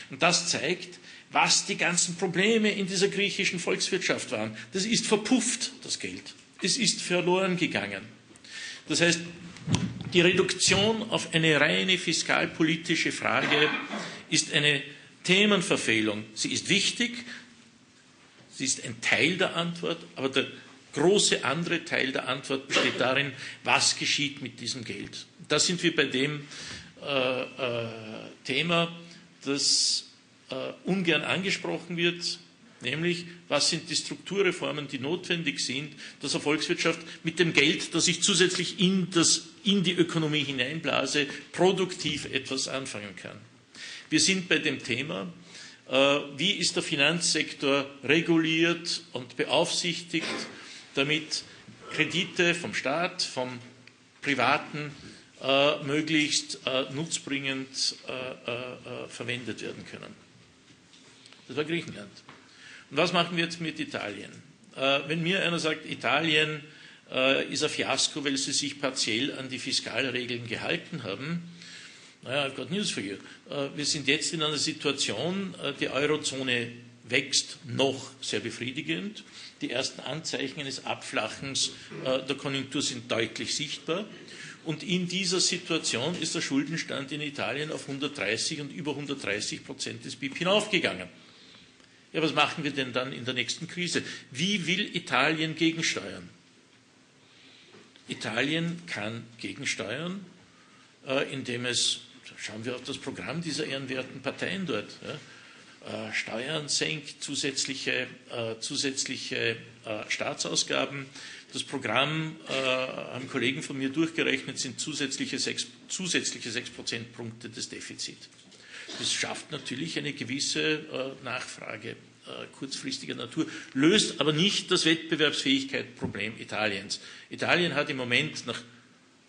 Und das zeigt, was die ganzen Probleme in dieser griechischen Volkswirtschaft waren. Das ist verpufft, das Geld. Es ist verloren gegangen. Das heißt, die Reduktion auf eine reine fiskalpolitische Frage ist eine Themenverfehlung. Sie ist wichtig, sie ist ein Teil der Antwort, aber der große andere Teil der Antwort besteht darin, was geschieht mit diesem Geld. Da sind wir bei dem äh, äh, Thema, das äh, ungern angesprochen wird, nämlich was sind die Strukturreformen, die notwendig sind, dass eine Volkswirtschaft mit dem Geld, das ich zusätzlich in, das, in die Ökonomie hineinblase, produktiv etwas anfangen kann. Wir sind bei dem Thema, äh, wie ist der Finanzsektor reguliert und beaufsichtigt, damit Kredite vom Staat, vom Privaten äh, möglichst äh, nutzbringend äh, äh, verwendet werden können. Das war Griechenland. Und was machen wir jetzt mit Italien? Äh, wenn mir einer sagt, Italien ist ein Fiasko, weil sie sich partiell an die Fiskalregeln gehalten haben, naja, I've got news for you. wir sind jetzt in einer Situation, die Eurozone wächst noch sehr befriedigend. Die ersten Anzeichen eines Abflachens der Konjunktur sind deutlich sichtbar. Und in dieser Situation ist der Schuldenstand in Italien auf 130 und über 130 Prozent des BIP hinaufgegangen. Ja, was machen wir denn dann in der nächsten Krise? Wie will Italien gegensteuern? Italien kann gegensteuern, äh, indem es, schauen wir auf das Programm dieser ehrenwerten Parteien dort, äh, Steuern senkt, zusätzliche, äh, zusätzliche Staatsausgaben. Das Programm, äh, haben Kollegen von mir durchgerechnet, sind zusätzliche sechs, zusätzliche sechs Prozentpunkte des Defizits. Das schafft natürlich eine gewisse äh, Nachfrage äh, kurzfristiger Natur, löst aber nicht das Wettbewerbsfähigkeitsproblem Italiens. Italien hat im Moment nach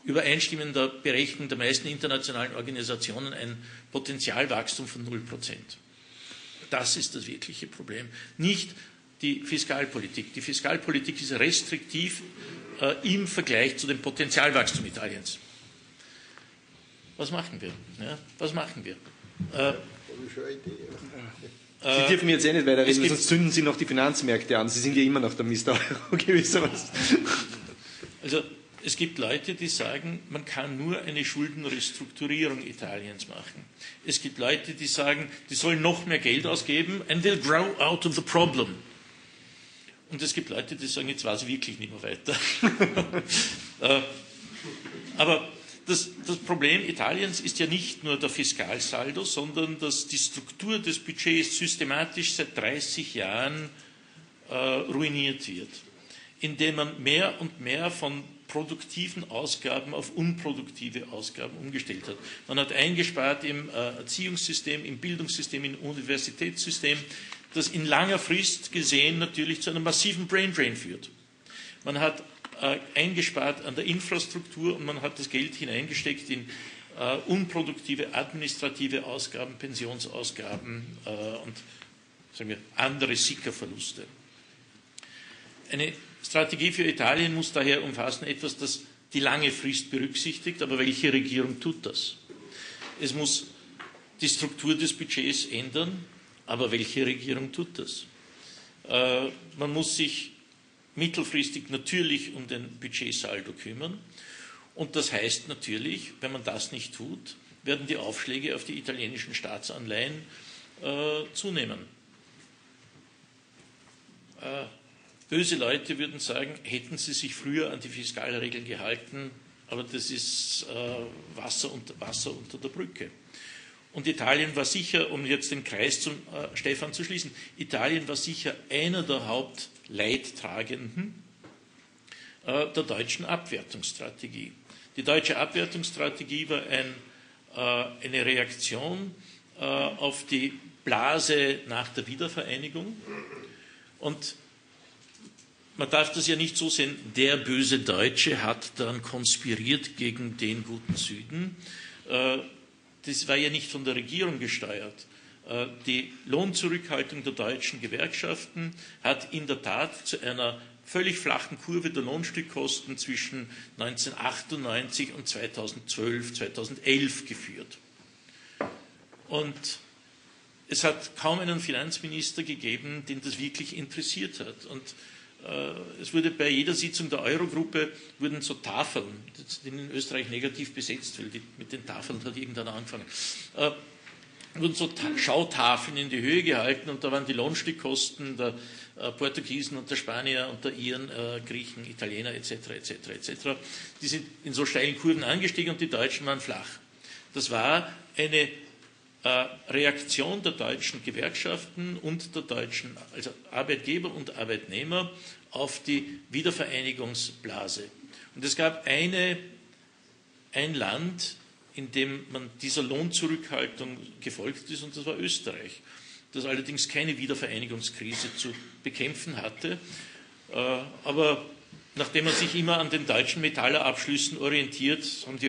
übereinstimmender Berechnung der meisten internationalen Organisationen ein Potenzialwachstum von 0 Prozent. Das ist das wirkliche Problem. Nicht die Fiskalpolitik. Die Fiskalpolitik ist restriktiv äh, im Vergleich zu dem Potenzialwachstum Italiens. Was machen wir? Ja, was machen wir? Äh, Sie dürfen jetzt eh nicht weiterreden, sonst zünden Sie noch die Finanzmärkte an. Sie sind ja immer noch der Mr. Euro *laughs* gewissermaßen. Also es gibt Leute, die sagen, man kann nur eine Schuldenrestrukturierung Italiens machen. Es gibt Leute, die sagen, die sollen noch mehr Geld ausgeben and they'll grow out of the problem. Und es gibt Leute, die sagen, jetzt weiß ich wirklich nicht mehr weiter. *laughs* Äh, aber das, das, Problem Italiens ist ja nicht nur der Fiskalsaldo, sondern dass die Struktur des Budgets systematisch seit 30 Jahren äh, ruiniert wird, indem man mehr und mehr von produktiven Ausgaben auf unproduktive Ausgaben umgestellt hat. Man hat eingespart im äh, Erziehungssystem, im Bildungssystem, im Universitätssystem, das in langer Frist gesehen natürlich zu einem massiven Braindrain führt. Man hat äh, eingespart an der Infrastruktur und man hat das Geld hineingesteckt in äh, unproduktive administrative Ausgaben, Pensionsausgaben äh, und sagen wir, andere Sickerverluste. Eine Strategie für Italien muss daher umfassen etwas, das die lange Frist berücksichtigt, aber welche Regierung tut das? Es muss die Struktur des Budgets ändern, aber welche Regierung tut das? Äh, man muss sich mittelfristig natürlich um den Budgetsaldo kümmern. Und das heißt natürlich, wenn man das nicht tut, werden die Aufschläge auf die italienischen Staatsanleihen äh, zunehmen. Äh, böse Leute würden sagen, hätten sie sich früher an die Fiskalregeln gehalten, aber das ist Wasser, unter, Wasser unter der Brücke. Und Italien war sicher, um jetzt den Kreis zum äh, Stefan zu schließen, Italien war sicher einer der Hauptleidtragenden äh, der deutschen Abwertungsstrategie. Die deutsche Abwertungsstrategie war ein, äh, eine Reaktion äh, auf die Blase nach der Wiedervereinigung. Und man darf das ja nicht so sehen, der böse Deutsche hat dann konspiriert gegen den guten Süden, das war ja nicht von der Regierung gesteuert. Die Lohnzurückhaltung der deutschen Gewerkschaften hat in der Tat zu einer völlig flachen Kurve der Lohnstückkosten zwischen 1998 und 2012, 2011 geführt. Und es hat kaum einen Finanzminister gegeben, den das wirklich interessiert hat. Und äh, es wurde bei jeder Sitzung der Eurogruppe wurden so Tafeln, die in Österreich negativ besetzt, weil die, mit den Tafeln hat irgendeiner angefangen, äh, wurden so Schautafeln in die Höhe gehalten und da waren die Lohnstückkosten der äh, Portugiesen und der Spanier und der Iren, äh, Griechen, Italiener etc. etc. etc. Die sind in so steilen Kurven angestiegen und die Deutschen waren flach. Das war eine äh, Reaktion der deutschen Gewerkschaften und der deutschen also Arbeitgeber und Arbeitnehmer auf die Wiedervereinigungsblase. Und es gab eine, ein Land, in dem man dieser Lohnzurückhaltung gefolgt ist, und das war Österreich, das allerdings keine Wiedervereinigungskrise zu bekämpfen hatte. Äh, aber nachdem man sich immer an den deutschen Metallerabschlüssen orientiert, haben die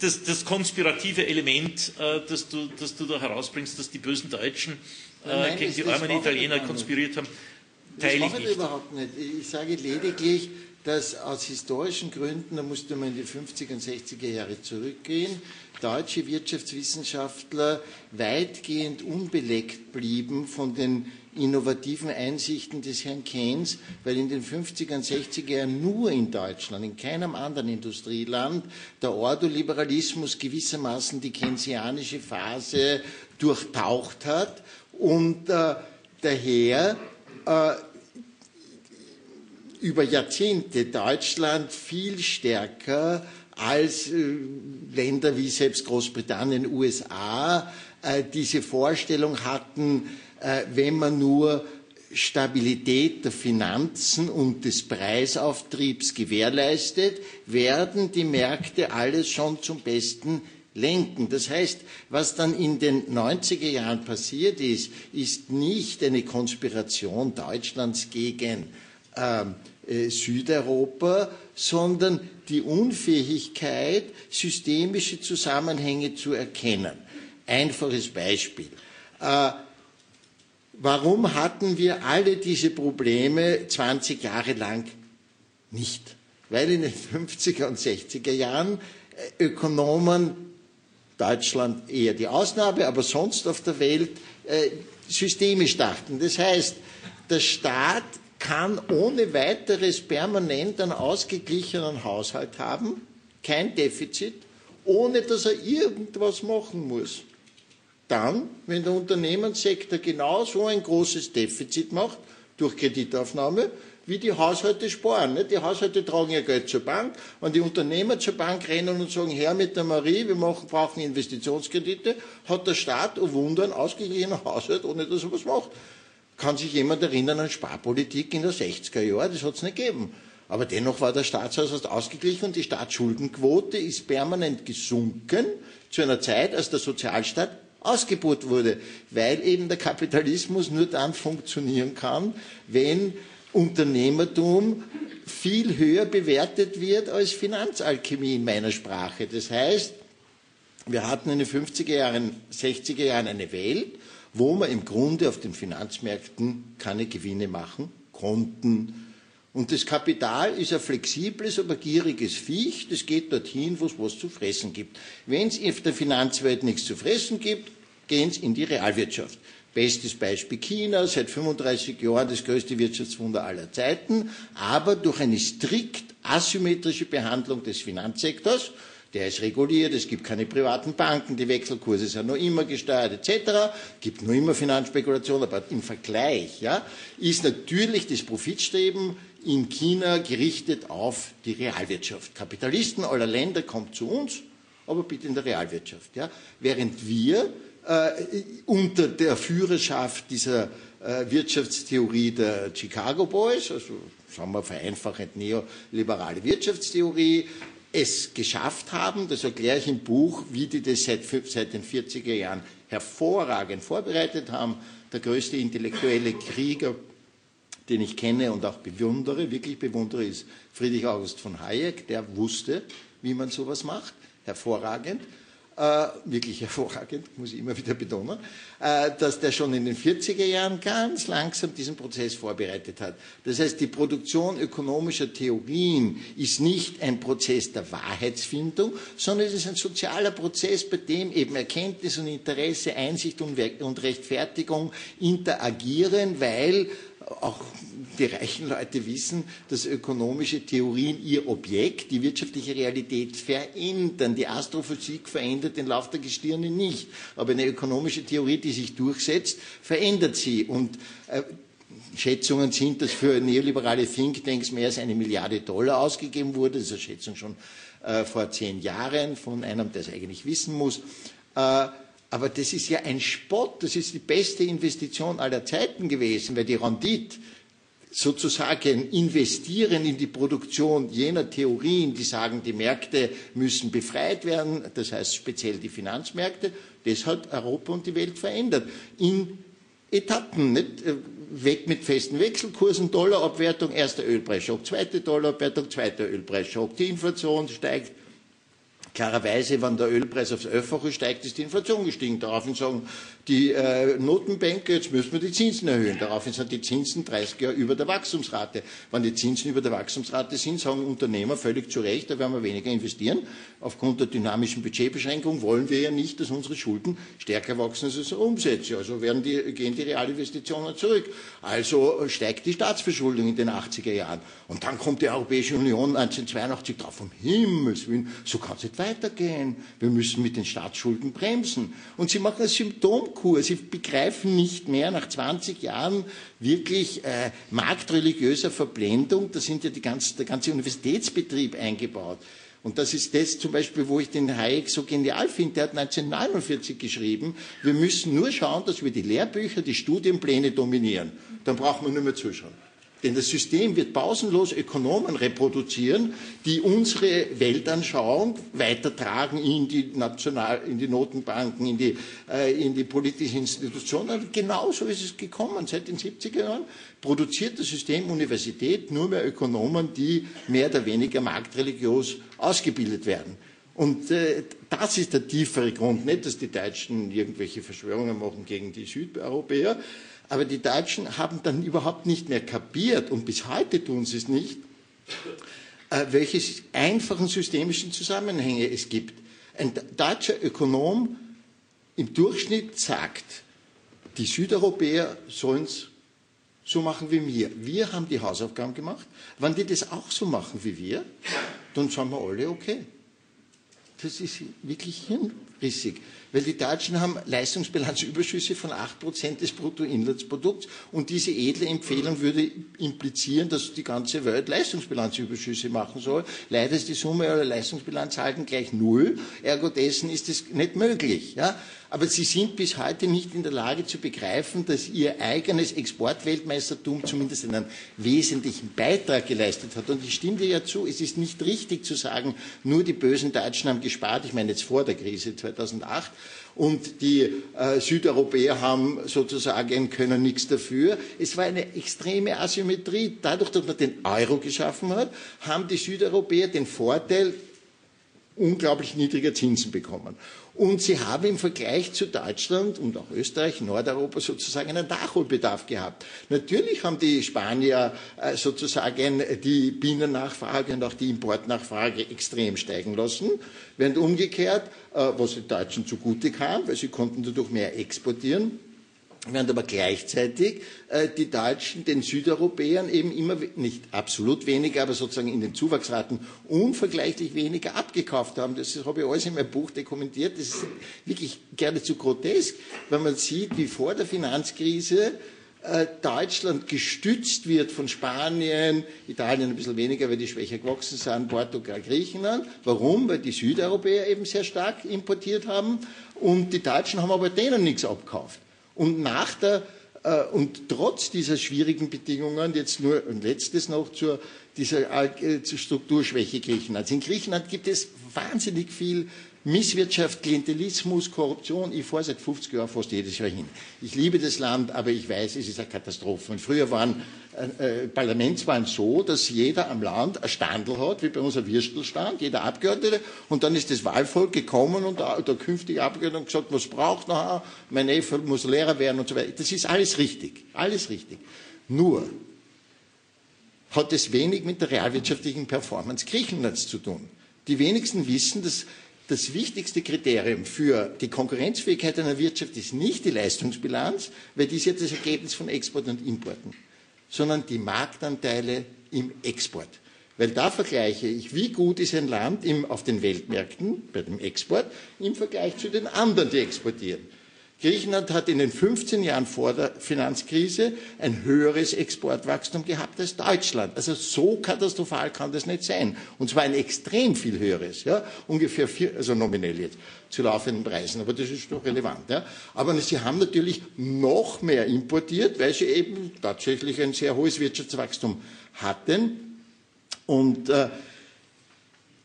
das, das konspirative Element, äh, das, du, das du da herausbringst, dass die bösen Deutschen äh, Nein, gegen die armen Italiener konspiriert haben, teile ich nicht. überhaupt nicht. Ich sage lediglich, dass aus historischen Gründen, da musste man in die 50er und 60er Jahre zurückgehen, deutsche Wirtschaftswissenschaftler weitgehend unbeleckt blieben von den innovativen Einsichten des Herrn Keynes, weil in den 50er und 60er Jahren nur in Deutschland, in keinem anderen Industrieland, der Ordoliberalismus gewissermaßen die keynesianische Phase durchtaucht hat und äh, daher äh, über Jahrzehnte Deutschland viel stärker als äh, Länder wie selbst Großbritannien, USA äh, diese Vorstellung hatten, wenn man nur Stabilität der Finanzen und des Preisauftriebs gewährleistet, werden die Märkte alles schon zum Besten lenken. Das heißt, was dann in den 90er Jahren passiert ist, ist nicht eine Konspiration Deutschlands gegen ähm, äh, Südeuropa, sondern die Unfähigkeit, systemische Zusammenhänge zu erkennen. Einfaches Beispiel. Äh, Warum hatten wir alle diese Probleme 20 Jahre lang nicht? Weil in den 50er und 60er Jahren äh, Ökonomen, Deutschland eher die Ausnahme, aber sonst auf der Welt äh, systemisch dachten. Das heißt, der Staat kann ohne weiteres permanent einen ausgeglichenen Haushalt haben, kein Defizit, ohne dass er irgendwas machen muss dann, wenn der Unternehmenssektor genauso ein großes Defizit macht, durch Kreditaufnahme, wie die Haushalte sparen. Die Haushalte tragen ihr Geld zur Bank, und die Unternehmer zur Bank rennen und sagen, Herr mit der Marie, wir machen, brauchen Investitionskredite, hat der Staat, oh Wunder, einen ausgeglichenen Haushalt, ohne dass er was macht. Kann sich jemand erinnern an Sparpolitik in den 60er Jahren? Das hat es nicht gegeben. Aber dennoch war der Staatshaushalt ausgeglichen und die Staatsschuldenquote ist permanent gesunken zu einer Zeit, als der Sozialstaat ausgebaut wurde, weil eben der Kapitalismus nur dann funktionieren kann, wenn Unternehmertum viel höher bewertet wird als Finanzalchemie in meiner Sprache. Das heißt, wir hatten in den 50er Jahren, 60er Jahren eine Welt, wo man im Grunde auf den Finanzmärkten keine Gewinne machen konnten. Und das Kapital ist ein flexibles, aber gieriges Viech. Das geht dorthin, wo es was zu fressen gibt. Wenn es auf der Finanzwelt nichts zu fressen gibt, gehen sie in die Realwirtschaft. Bestes Beispiel China, seit 35 Jahren das größte Wirtschaftswunder aller Zeiten, aber durch eine strikt asymmetrische Behandlung des Finanzsektors, Der ist reguliert, es gibt keine privaten Banken, die Wechselkurse sind noch immer gesteuert etc. Gibt noch immer Finanzspekulation, aber im Vergleich ja, ist natürlich das Profitstreben in China gerichtet auf die Realwirtschaft. Kapitalisten aller Länder kommt zu uns, aber bitte in der Realwirtschaft. Ja. Während wir unter der Führerschaft dieser äh, Wirtschaftstheorie der Chicago Boys, also sagen wir vereinfachend neoliberale Wirtschaftstheorie, es geschafft haben, das erkläre ich im Buch, wie die das seit, seit den 40er Jahren hervorragend vorbereitet haben. Der größte intellektuelle Krieger, den ich kenne und auch bewundere, wirklich bewundere, ist Friedrich August von Hayek. Der wusste, wie man sowas macht. Hervorragend äh, wirklich hervorragend, muss ich immer wieder betonen, äh, dass der schon in den 40er Jahren ganz langsam diesen Prozess vorbereitet hat. Das heißt, die Produktion ökonomischer Theorien ist nicht ein Prozess der Wahrheitsfindung, sondern es ist ein sozialer Prozess, bei dem eben Erkenntnis und Interesse, Einsicht und Rechtfertigung interagieren, weil auch die reichen Leute wissen, dass ökonomische Theorien ihr Objekt, die wirtschaftliche Realität verändern. Die Astrophysik verändert den Lauf der Gestirne nicht. Aber eine ökonomische Theorie, die sich durchsetzt, verändert sie. Und äh, Schätzungen sind, dass für neoliberale Thinktanks mehr als eine Milliarde Dollar ausgegeben wurde. Das ist eine Schätzung schon äh, vor zehn Jahren von einem, der es eigentlich wissen muss. Äh, aber das ist ja ein Spott, das ist die beste Investition aller Zeiten gewesen, weil die Rendite sozusagen investieren in die Produktion jener Theorien, die sagen, die Märkte müssen befreit werden, das heißt speziell die Finanzmärkte, das hat Europa und die Welt verändert. In Etappen, nicht? weg mit festen Wechselkursen, Dollarabwertung, erster Ölpreisschock, zweite Dollarabwertung, zweiter Ölpreisschock, die Inflation steigt, Klarerweise, wenn der Ölpreis aufs Elffache steigt, ist die Inflation gestiegen. Daraufhin sagen die äh, Notenbanker, jetzt müssen wir die Zinsen erhöhen. Daraufhin sind die Zinsen 30 Jahre über der Wachstumsrate. Wenn die Zinsen über der Wachstumsrate sind, sagen Unternehmer völlig zu Recht, da werden wir weniger investieren. Aufgrund der dynamischen Budgetbeschränkung wollen wir ja nicht, dass unsere Schulden stärker wachsen als unsere Umsätze. Also werden die, gehen die Realinvestitionen zurück. Also steigt die Staatsverschuldung in den 80er Jahren. Und dann kommt die Europäische Union 1982 drauf, um Himmels Willen, so kann es nicht weitergehen. Wir müssen mit den Staatsschulden bremsen. Und sie machen eine Symptomkur. Sie begreifen nicht mehr nach 20 Jahren wirklich äh, marktreligiöser Verblendung. Da sind ja die ganze, der ganze Universitätsbetrieb eingebaut. Und das ist das zum Beispiel, wo ich den Hayek so genial finde. Der hat 1949 geschrieben, wir müssen nur schauen, dass wir die Lehrbücher, die Studienpläne dominieren. Dann brauchen wir nur mehr zuschauen. Denn das System wird pausenlos Ökonomen reproduzieren, die unsere Weltanschauung weitertragen in die, National, in die Notenbanken, in die, äh, in die politischen Institutionen. Genauso ist es gekommen. Seit den 70er Jahren produziert das System Universität nur mehr Ökonomen, die mehr oder weniger marktreligiös ausgebildet werden. Und äh, das ist der tiefere Grund, nicht, dass die Deutschen irgendwelche Verschwörungen machen gegen die Südeuropäer, aber die Deutschen haben dann überhaupt nicht mehr kapiert, und bis heute tun sie es nicht, äh, welche einfachen systemischen Zusammenhänge es gibt. Ein deutscher Ökonom im Durchschnitt sagt, die Südeuropäer sollen es so machen wie wir. Wir haben die Hausaufgaben gemacht. Wenn die das auch so machen wie wir, dann sagen wir alle okay. Das ist wirklich hirnrissig weil die Deutschen haben Leistungsbilanzüberschüsse von 8% des Bruttoinlandsprodukts und diese edle Empfehlung würde implizieren, dass die ganze Welt Leistungsbilanzüberschüsse machen soll. Leider ist die Summe aller Leistungsbilanzhalten gleich null, ergo dessen ist es nicht möglich. Ja? Aber sie sind bis heute nicht in der Lage zu begreifen, dass ihr eigenes Exportweltmeistertum zumindest einen wesentlichen Beitrag geleistet hat. Und ich stimme dir ja zu, es ist nicht richtig zu sagen, nur die bösen Deutschen haben gespart. Ich meine jetzt vor der Krise 2008 und die äh, Südeuropäer haben sozusagen können nichts dafür. Es war eine extreme Asymmetrie. Dadurch, dass man den Euro geschaffen hat, haben die Südeuropäer den Vorteil unglaublich niedriger Zinsen bekommen. Und sie haben im Vergleich zu Deutschland und auch Österreich, Nordeuropa sozusagen einen Nachholbedarf gehabt. Natürlich haben die Spanier äh, sozusagen die Binnennachfrage und auch die Importnachfrage extrem steigen lassen, während umgekehrt, äh, was den Deutschen zugute kam, weil sie konnten dadurch mehr exportieren, während aber gleichzeitig äh, die Deutschen den Südeuropäern eben immer nicht absolut weniger, aber sozusagen in den Zuwachsraten unvergleichlich weniger abgekauft haben. Das habe ich alles in meinem Buch dokumentiert. Das ist wirklich geradezu grotesk, wenn man sieht, wie vor der Finanzkrise äh, Deutschland gestützt wird von Spanien, Italien ein bisschen weniger, weil die schwächer gewachsen sind, Portugal, Griechenland. Warum? Weil die Südeuropäer eben sehr stark importiert haben und die Deutschen haben aber denen nichts abgekauft. Und nach der äh, und trotz dieser schwierigen Bedingungen, jetzt nur ein letztes noch zur, dieser äh, zur Strukturschwäche Griechenlands. In Griechenland gibt es wahnsinnig viel Misswirtschaft, Klientelismus, Korruption. Ich fahre seit 50 Jahren fast jedes Jahr hin. Ich liebe das Land, aber ich weiß, es ist eine Katastrophe. Und früher waren äh, äh, Parlamentswahlen so, dass jeder am Land ein Standel hat, wie bei uns ein Würstelstand, jeder Abgeordnete. Und dann ist das Wahlvolk gekommen und der, künftige Abgeordnete hat gesagt, was braucht noch? Mein Neffe muss Lehrer werden und so weiter. Das ist alles richtig. Alles richtig. Nur hat es wenig mit der realwirtschaftlichen Performance Griechenlands zu tun. Die wenigsten wissen, dass das wichtigste Kriterium für die Konkurrenzfähigkeit einer Wirtschaft ist nicht die Leistungsbilanz, weil die ist ja das Ergebnis von Export und Importen, sondern die Marktanteile im Export. Weil da vergleiche ich, wie gut ist ein Land im, auf den Weltmärkten bei dem Export im Vergleich zu den anderen, die exportieren. Griechenland hat in den 15 Jahren vor der Finanzkrise ein höheres Exportwachstum gehabt als Deutschland. Also so katastrophal kann das nicht sein. Und zwar ein extrem viel höheres, ja, ungefähr vier, also nominell jetzt zu laufenden Preisen. Aber das ist doch relevant. Ja. Aber sie haben natürlich noch mehr importiert, weil sie eben tatsächlich ein sehr hohes Wirtschaftswachstum hatten. Und äh,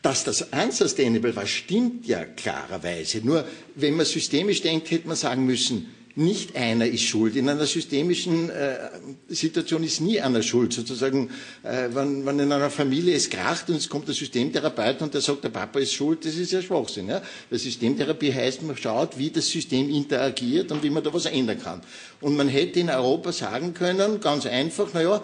dass das unsustainable war, stimmt ja klarerweise. Nur wenn man systemisch denkt, hätte man sagen müssen, nicht einer ist schuld. In einer systemischen äh, Situation ist nie einer schuld. Sozusagen, äh, wenn, wenn, in einer Familie es kracht und es kommt der Systemtherapeut und der sagt, der Papa ist schuld, das ist ja Schwachsinn. Ja? Weil Systemtherapie heißt, man schaut, wie das System interagiert und wie man da was ändern kann. Und man hätte in Europa sagen können, ganz einfach, na ja,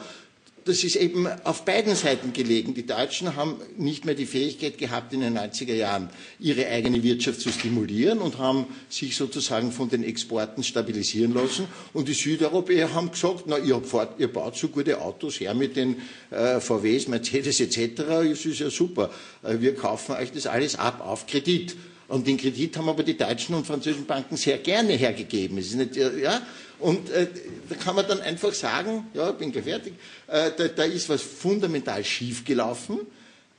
das ist eben auf beiden Seiten gelegen. Die Deutschen haben nicht mehr die Fähigkeit gehabt, in den 90er Jahren ihre eigene Wirtschaft zu stimulieren und haben sich sozusagen von den Exporten stabilisieren lassen. Und die Südeuropäer haben gesagt, na, ihr, fahrt, ihr baut so gute Autos her mit den äh, VWs, Mercedes etc. Das ist ja super. Äh, wir kaufen euch das alles ab auf Kredit. Und den Kredit haben aber die deutschen und französischen Banken sehr gerne hergegeben. Es ist nicht, ja, und äh, da kann man dann einfach sagen, ja, bin gleich fertig, äh, da, da ist was fundamental schiefgelaufen,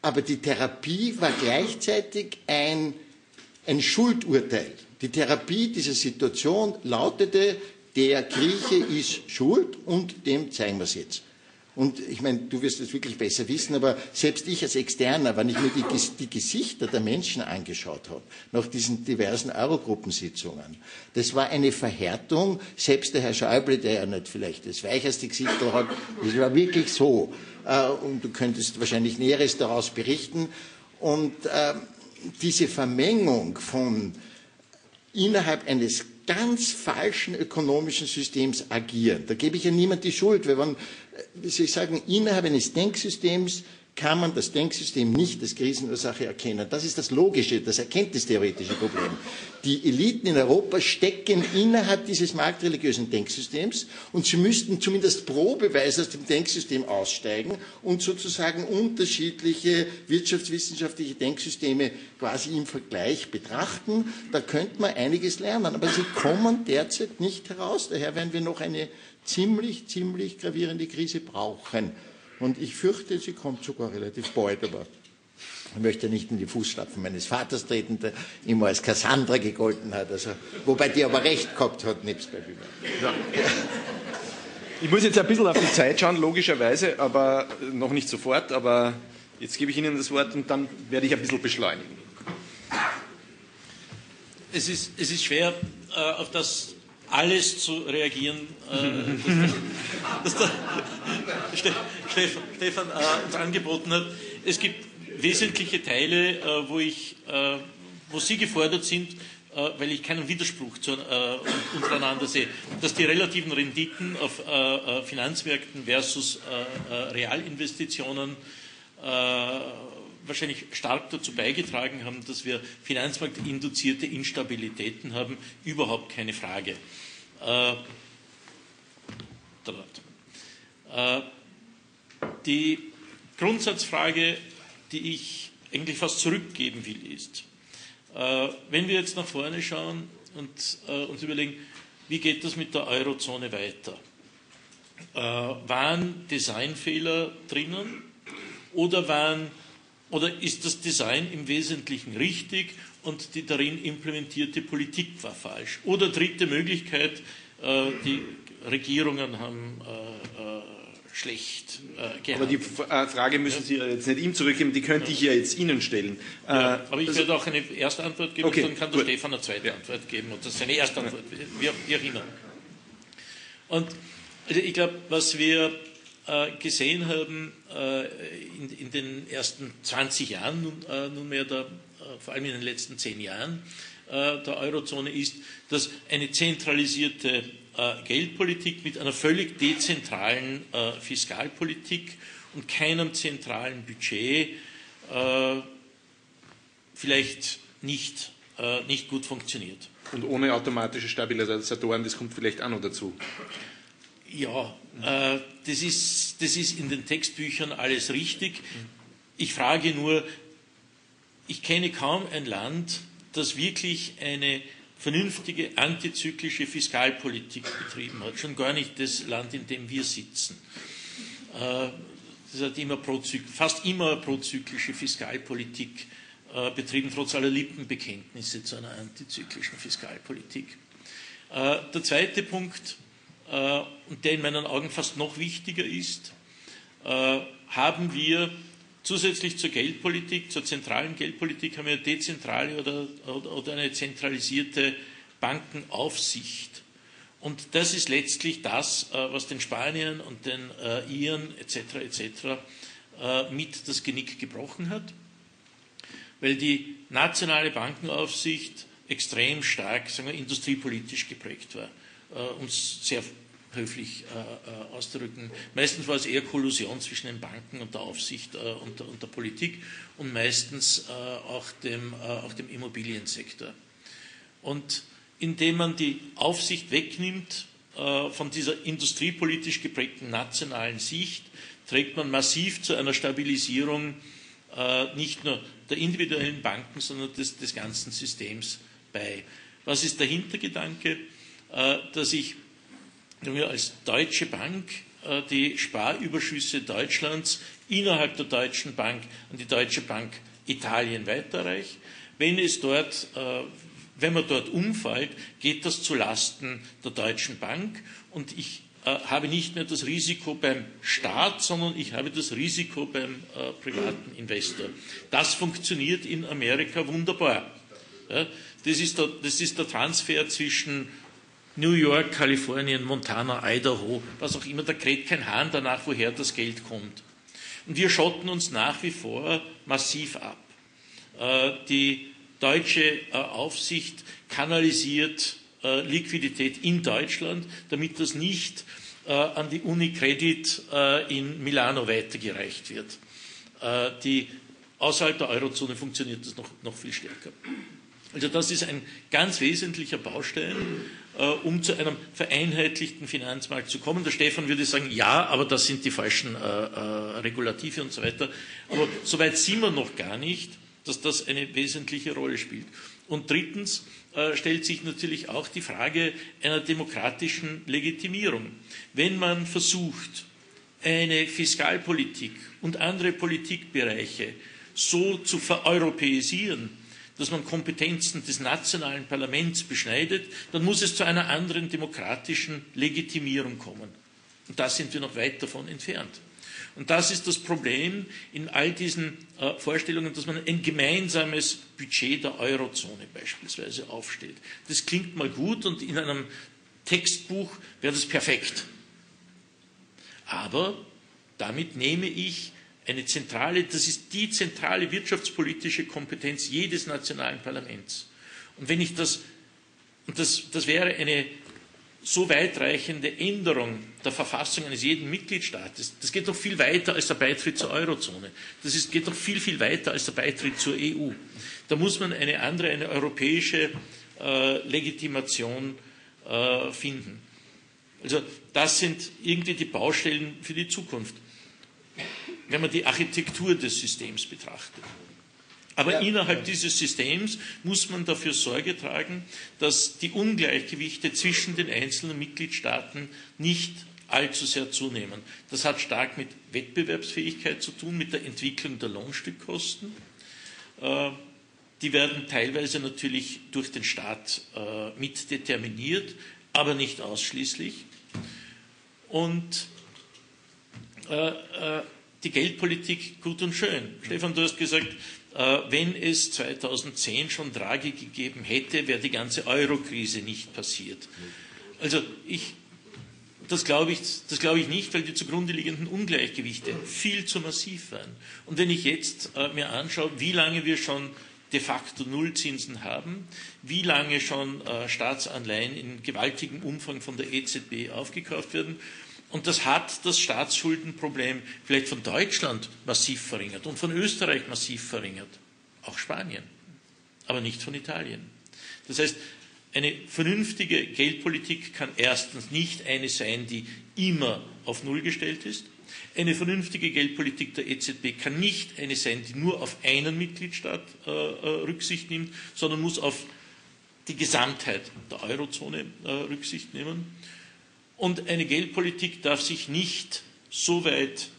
aber die Therapie war gleichzeitig ein, ein Schuldurteil. Die Therapie dieser Situation lautete, der Grieche ist schuld und dem zeigen wir es jetzt. Und ich meine, du wirst es wirklich besser wissen, aber selbst ich als Externer, wenn ich mir die, die Gesichter der Menschen angeschaut habe, nach diesen diversen Eurogruppensitzungen, das war eine Verhärtung. Selbst der Herr Schäuble, der ja nicht vielleicht das weicheste Gesicht hat, das war wirklich so. Äh, und du könntest wahrscheinlich Näheres daraus berichten. Und äh, diese Vermengung von innerhalb eines ganz falschen ökonomischen Systems agieren. Da gebe ich ja niemand die Schuld, weil wenn wie soll ich sagen, innerhalb eines Denksystems kann man das Denksystem nicht als Krisenursache erkennen. Das ist das logische, das erkenntnistheoretische Problem. Die Eliten in Europa stecken innerhalb dieses marktreligiösen Denksystems und sie müssten zumindest probeweise aus dem Denksystem aussteigen und sozusagen unterschiedliche wirtschaftswissenschaftliche Denksysteme quasi im Vergleich betrachten. Da könnte man einiges lernen, aber sie kommen derzeit nicht heraus. Daher werden wir noch eine ziemlich, ziemlich gravierende Krise brauchen. Und ich fürchte, sie kommt sogar relativ bald, aber ich möchte nicht in die Fußstapfen meines Vaters treten, der immer als Cassandra gegolten hat, also, wobei die aber recht gehabt hat, nebst bei ja. Ich muss jetzt ein bisschen auf die Zeit schauen, logischerweise, aber noch nicht sofort, aber jetzt gebe ich Ihnen das Wort und dann werde ich ein bisschen beschleunigen. Es ist, es ist schwer, äh, auf das alles zu reagieren, äh, *laughs* das, das der Stefan, Stefan äh, uns angeboten hat. Es gibt wesentliche Teile, äh, wo, ich, äh, wo Sie gefordert sind, äh, weil ich keinen Widerspruch zu, äh, untereinander sehe, dass die relativen Renditen auf Finanzmärkten versus Realinvestitionen wahrscheinlich stark dazu beigetragen haben, dass wir finanzmarktinduzierte Instabilitäten haben, überhaupt keine Frage. Äh, Äh, die Grundsatzfrage, die ich eigentlich fast zurückgeben will, ist, äh, wenn wir jetzt nach vorne schauen und äh, uns überlegen, wie geht das mit der Eurozone weiter? Äh, waren Designfehler drinnen oder, waren, oder ist das Design im Wesentlichen richtig und die darin implementierte Politik war falsch? Oder dritte Möglichkeit, äh, die Regierungen haben äh, äh, schlecht äh, gehandelt. Aber die äh, Frage müssen Sie jetzt nicht ihm zurückgeben, die könnte ich ja jetzt Ihnen stellen. Ja, aber ich also, werde auch eine erste Antwort geben okay, und dann kann der Stefan eine zweite ja. Antwort geben und das ist eine erste Antwort, wie, wie auch immer. Und also ich glaube, was wir äh, gesehen haben äh, in, in, den ersten 20 Jahren äh, nunmehr, der, äh, vor allem in den letzten 10 Jahren äh, der Eurozone, ist, dass eine zentralisierte äh, Geldpolitik mit einer völlig dezentralen Fiskalpolitik und keinem zentralen Budget vielleicht nicht, nicht gut funktioniert. Und ohne automatische Stabilisatoren, das kommt vielleicht auch noch dazu. Ja, äh, das, ist, das ist in den Textbüchern alles richtig. Ich frage nur, ich kenne kaum ein Land, das wirklich eine vernünftige antizyklische Fiskalpolitik betrieben hat. Schon gar nicht das Land, in dem wir sitzen. Äh, das hat immer fast immer prozyklische Fiskalpolitik äh, betrieben, trotz aller Lippenbekenntnisse zu einer antizyklischen Fiskalpolitik. Äh, der zweite Punkt, und der in meinen Augen fast noch wichtiger ist, äh, haben wir zusätzlich zur Geldpolitik, zur zentralen Geldpolitik, haben wir eine dezentrale oder, oder eine zentralisierte Bankenaufsicht. Und das ist letztlich das, äh, was den Spaniern und den Iren etc. etc. mit das Genick gebrochen hat, weil die nationale Bankenaufsicht extrem stark sagen wir, industriepolitisch geprägt war äh, um es sehr höflich äh, äh, auszudrücken. Meistens war es eher Kollusion zwischen den Banken und der Aufsicht äh, und, der, und, der, Politik und meistens äh, auch, dem, äh, auch dem Immobiliensektor. Und indem man die Aufsicht wegnimmt von dieser industriepolitisch geprägten nationalen Sicht, trägt man massiv zu einer Stabilisierung nicht nur der individuellen Banken, sondern des, des ganzen Systems bei. Was ist der Hintergedanke? Äh, dass ich als Deutsche Bank äh, die Sparüberschüsse Deutschlands innerhalb der Deutschen Bank an die Deutsche Bank Italien weiterreiche. Wenn es dort äh, wenn man dort umfällt, geht das zu Lasten der Deutschen Bank und ich habe nicht mehr das Risiko beim Staat, sondern ich habe das Risiko beim privaten Investor. Das funktioniert in Amerika wunderbar. das, ist der, das ist der Transfer zwischen New York, Kalifornien, Montana, Idaho, was auch immer, da kräht kein Hahn danach, woher das Geld kommt. Und wir schotten uns nach wie vor massiv ab. Äh, die deutsche äh, Aufsicht kanalisiert äh, Liquidität in Deutschland, damit das nicht an die Unicredit in Milano weitergereicht wird. Die, außerhalb der Eurozone funktioniert das noch, noch viel stärker. Also das ist ein ganz wesentlicher Baustein, um zu einem vereinheitlichten Finanzmarkt zu kommen. Der Stefan würde sagen, ja, aber das sind die falschen äh, äh, Regulative und so weiter. Aber soweit sind wir noch gar nicht, dass das eine wesentliche Rolle spielt. Und drittens äh, stellt sich natürlich auch die Frage einer demokratischen Legitimierung. Wenn man versucht, eine Fiskalpolitik und andere Politikbereiche so zu vereuropäisieren, dass man Kompetenzen des nationalen Parlaments beschneidet, dann muss es zu einer anderen demokratischen Legitimierung kommen. Und da sind wir noch weit davon entfernt. Und das ist das Problem in all diesen äh, Vorstellungen, dass man ein gemeinsames Budget der Eurozone beispielsweise aufstellt. Das klingt mal gut und in einem Textbuch wäre das perfekt. Aber damit nehme ich eine zentrale, das ist die zentrale wirtschaftspolitische Kompetenz jedes nationalen Parlaments. Und wenn ich das, und das, das wäre eine so weitreichende Änderung der Verfassung eines jeden Mitgliedstaates, das geht doch viel weiter als der Beitritt zur Eurozone. Das ist, geht doch viel, viel weiter als der Beitritt zur EU. Da muss man eine andere, eine europäische äh, Legitimation äh, finden. Also das sind irgendwie die Baustellen für die Zukunft, wenn man die Architektur des Systems betrachtet. Aber ja. innerhalb dieses Systems muss man dafür Sorge tragen, dass die Ungleichgewichte zwischen den einzelnen Mitgliedstaaten nicht allzu sehr zunehmen. Das hat stark mit Wettbewerbsfähigkeit zu tun, mit der Entwicklung der Lohnstückkosten. Äh, die werden teilweise natürlich durch den Staat äh, mit determiniert, aber nicht ausschließlich. Und äh, die Geldpolitik gut und schön. Stefan, du hast gesagt, wenn es 2010 schon Draghi gegeben hätte, wäre die ganze Euro-Krise nicht passiert. Also ich das glaube ich, das ich nicht, weil die zugrunde liegenden Ungleichgewichte viel zu massiv waren. Und wenn ich jetzt äh, mir anschaue, wie lange wir schon de facto Nullzinsen haben, wie lange schon äh, Staatsanleihen in gewaltigem Umfang von der EZB aufgekauft werden, und das hat das Staatsschuldenproblem vielleicht von Deutschland massiv verringert und von Österreich massiv verringert, auch Spanien, aber nicht von Italien. Das heißt, eine vernünftige Geldpolitik kann erstens nicht eine sein, die immer auf Null gestellt ist. Eine vernünftige Geldpolitik der EZB kann nicht eine sein, die nur auf einen Mitgliedstaat äh, äh, Rücksicht nimmt, sondern muss auf die Gesamtheit der Eurozone äh, Rücksicht nehmen. Und eine Geldpolitik darf sich nicht so weit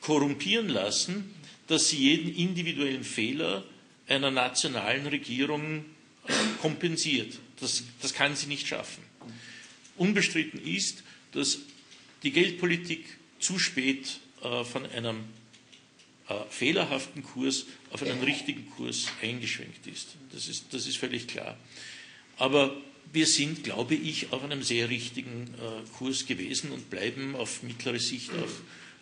korrumpieren lassen, dass sie jeden individuellen Fehler einer nationalen Regierung kompensiert. Das, das kann sie nicht schaffen. Unbestritten ist, dass die Geldpolitik zu spät äh, von einem äh, fehlerhaften Kurs auf einen richtigen Kurs eingeschwenkt ist. Das, ist. das ist völlig klar. Aber wir sind, glaube ich, auf einem sehr richtigen äh, Kurs gewesen und bleiben auf mittlere Sicht auch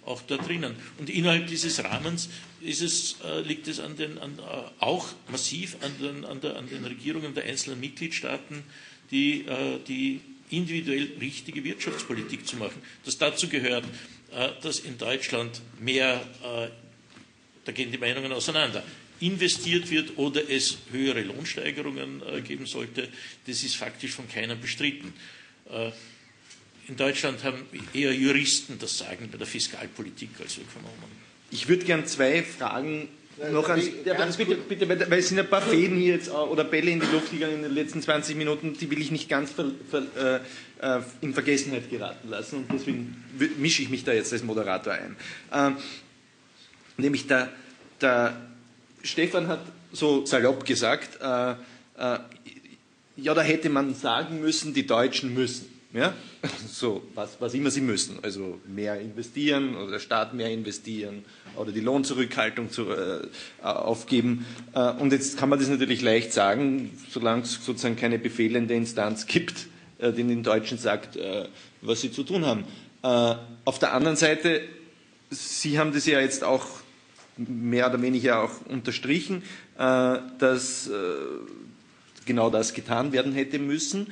auch da drinnen. Und innerhalb dieses Rahmens es, äh, liegt es an den, an, äh, auch massiv an den, an, der, an den, Regierungen der einzelnen Mitgliedstaaten, die, äh, die individuell richtige Wirtschaftspolitik zu machen. Das dazu gehört, dass in Deutschland mehr, da gehen die Meinungen auseinander, investiert wird oder es höhere Lohnsteigerungen äh, geben sollte, das ist faktisch von keinem bestritten. In Deutschland haben eher Juristen das Sagen bei der Fiskalpolitik als Ökonomen. Ich würde gern zwei Fragen noch an ja, bitte, bitte, weil es sind ein paar Fäden hier jetzt oder Bälle in die Luft gegangen in den letzten 20 Minuten, die will ich nicht ganz ver, ver, äh, äh, in Vergessenheit geraten lassen und deswegen mische ich mich da jetzt als Moderator ein. Ähm, nämlich der, der, Stefan hat so salopp gesagt, äh, äh ja, da hätte man sagen müssen, die Deutschen müssen. Ja? *laughs* So, was, was immer sie müssen. Also mehr investieren oder der Staat mehr investieren oder die Lohnzurückhaltung zu, äh, aufgeben. Äh, und jetzt kann man das natürlich leicht sagen, solange es sozusagen keine befehlende Instanz gibt, äh, die den Deutschen sagt, äh, was sie zu tun haben. Äh, auf der anderen Seite, Sie haben das ja jetzt auch mehr oder weniger auch unterstrichen, äh, dass genau das getan werden hätte müssen.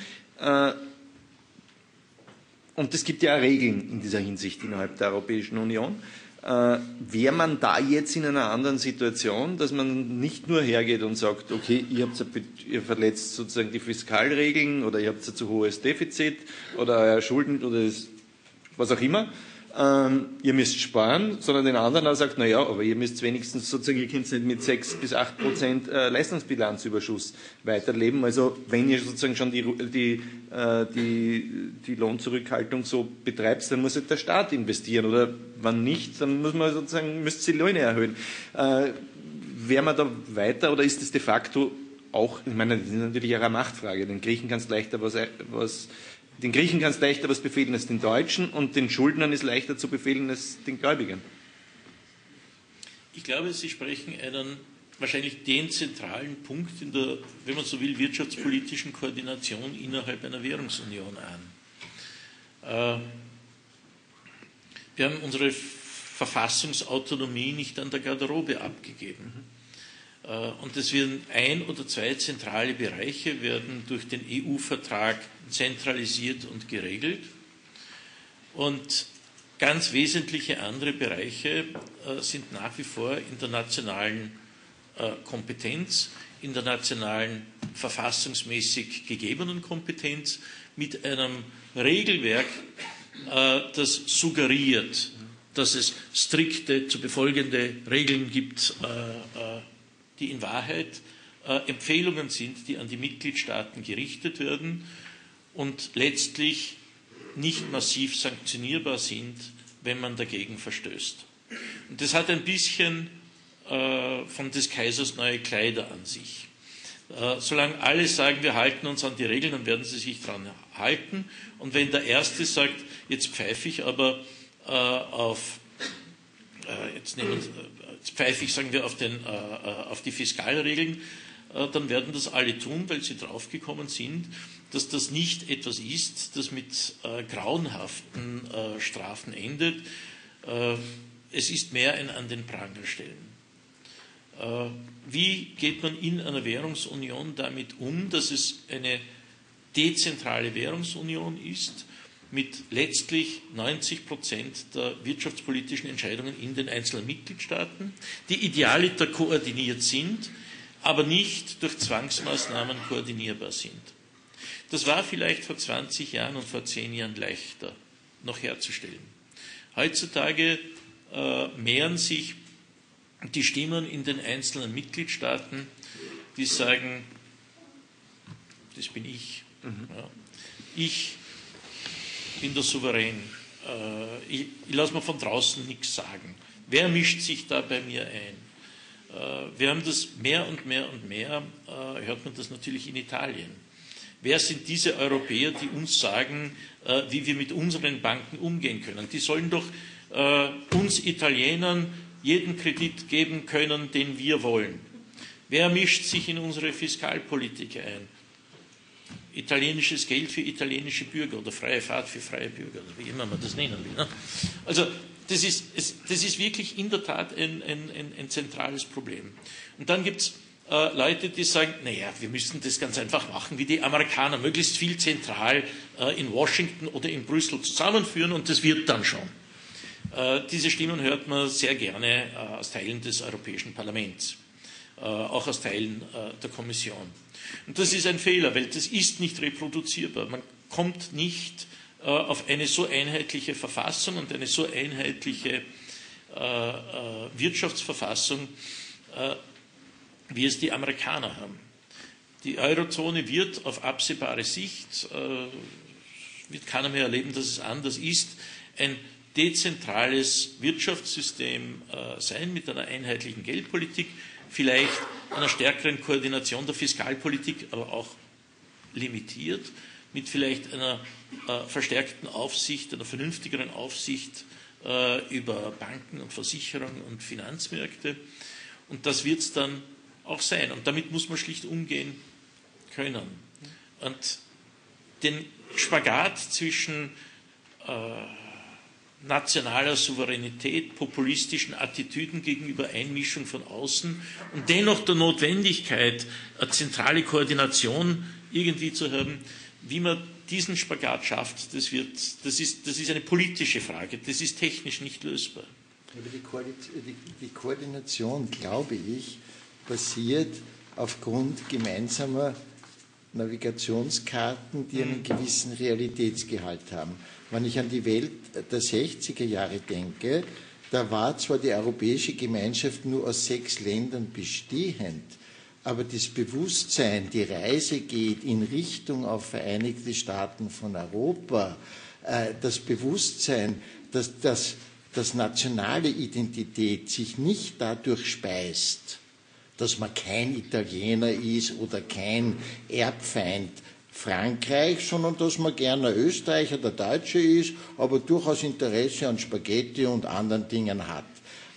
Und es gibt ja Regeln in dieser Hinsicht innerhalb der Europäischen Union. Äh, Wäre man da jetzt in einer anderen Situation, dass man nicht nur hergeht und sagt, okay, ihr, habt, ihr verletzt sozusagen die Fiskalregeln oder ihr habt ein zu hohes Defizit oder euer Schulden oder was auch immer, ähm, ihr müsst sparen, sondern den anderen auch sagt, naja, aber ihr müsst wenigstens sozusagen, ihr könnt nicht mit 6 bis 8 Prozent äh, Leistungsbilanzüberschuss weiterleben. Also wenn ihr sozusagen schon die, die, äh, die, die Lohnzurückhaltung so betreibt, dann muss halt der Staat investieren oder wann nicht, dann muss man sozusagen, müsst die Löhne erhöhen. Äh, Wäre man da weiter oder ist es de facto auch, ich meine, das ist natürlich eine Machtfrage. Den Griechen kannst leichter was, was den Griechen kann es leichter was befehlen als den Deutschen und den Schuldnern ist leichter zu befehlen als den Gläubigen. Ich glaube, Sie sprechen einen wahrscheinlich den zentralen Punkt in der, wenn man so will, wirtschaftspolitischen Koordination innerhalb einer Währungsunion an. Äh, wir haben unsere Verfassungsautonomie nicht an der Garderobe abgegeben. Äh, und es werden ein oder zwei zentrale Bereiche werden durch den EU-Vertrag zentralisiert und geregelt. Und ganz wesentliche andere Bereiche äh, sind nach wie vor in der nationalen äh, Kompetenz, in der nationalen verfassungsmäßig gegebenen Kompetenz mit einem Regelwerk, das suggeriert, dass es strikte zu befolgende Regeln gibt, die in Wahrheit Empfehlungen sind, die an die Mitgliedstaaten gerichtet werden und letztlich nicht massiv sanktionierbar sind, wenn man dagegen verstößt. Und das hat ein bisschen von des Kaisers neue Kleider an sich. solange alle sagen, wir halten uns an die Regeln, dann werden sie sich daran halten. Und wenn der Erste sagt, jetzt pfeife ich aber äh, auf, äh, jetzt, nehmen, äh, pfeife ich, sagen wir, auf, den, äh, äh, auf die Fiskalregeln, äh, dann werden das alle tun, weil sie draufgekommen sind, dass das nicht etwas ist, das mit grauenhaften Strafen endet. es ist mehr ein an den Pranger stellen. Wie geht man in einer Währungsunion damit um, dass es eine dezentrale Währungsunion ist, mit letztlich 90 Prozent der wirtschaftspolitischen Entscheidungen in den einzelnen Mitgliedstaaten, die idealiter koordiniert sind, aber nicht durch Zwangsmaßnahmen koordinierbar sind. Das war vielleicht vor 20 Jahren und vor 10 Jahren leichter noch herzustellen. Heutzutage äh, mehren sich die Stimmen in den einzelnen Mitgliedstaaten, die sagen, das bin ich, Mhm. Ja. Ich bin der Souverän. Äh, ich, ich lasse mir von draußen nichts sagen. Wer mischt sich da bei mir ein? Äh, wir haben das mehr und mehr und mehr, äh, hört man das natürlich in Italien. Wer sind diese Europäer, die uns sagen, wie wir mit unseren Banken umgehen können? Die sollen doch uns Italienern jeden Kredit geben können, den wir wollen. Wer mischt sich in unsere Fiskalpolitik ein? Italienisches Geld für italienische Bürger oder freie Fahrt für freie Bürger, oder wie immer man das nennen will. Ne? Also das ist, das ist wirklich in der Tat ein, ein, ein, ein zentrales Problem. Und dann gibt es äh, Leute, die sagen, naja, wir müssen das ganz einfach machen wie die Amerikaner, möglichst viel zentral äh, in Washington oder in Brüssel zusammenführen und das wird dann schon. Äh, diese Stimmen hört man sehr gerne äh, aus Teilen des Europäischen Parlaments, auch aus Teilen äh, der Kommission. Und das ist ein Fehler, weil das ist nicht reproduzierbar. Man kommt nicht äh, auf eine so einheitliche Verfassung und eine so einheitliche äh, äh Wirtschaftsverfassung, äh, wie es die Amerikaner haben. Die Eurozone wird auf absehbare Sicht, äh, wird keiner mehr erleben, dass es anders ist, ein dezentrales Wirtschaftssystem äh, sein mit einer einheitlichen Geldpolitik, vielleicht einer stärkeren Koordination der Fiskalpolitik, aber auch limitiert, mit vielleicht einer äh, verstärkten Aufsicht, einer vernünftigeren Aufsicht äh, über Banken und Versicherungen und Finanzmärkte. Und das wird es dann auch sein. Und damit muss man schlicht umgehen können. Und den Spagat zwischen äh, nationaler Souveränität, populistischen Attitüden gegenüber Einmischung von außen und dennoch der Notwendigkeit, eine zentrale Koordination irgendwie zu haben, wie man diesen Spagat schafft, das, wird, das, ist, das ist eine politische Frage, das ist technisch nicht lösbar. Aber die, die Koordination, glaube ich, basiert aufgrund gemeinsamer Navigationskarten, die einen gewissen Realitätsgehalt haben. Wenn ich an die Welt der 60er Jahre denke, da war zwar die Europäische Gemeinschaft nur aus sechs Ländern bestehend, aber das Bewusstsein, die Reise geht in Richtung auf Vereinigte Staaten von Europa, äh, das Bewusstsein, dass, dass, dass nationale Identität sich nicht dadurch speist, dass man kein Italiener ist oder kein Erbfeind Frankreich, sondern dass man gerne Österreicher, der Deutsche ist, aber durchaus Interesse an Spaghetti und anderen Dingen hat.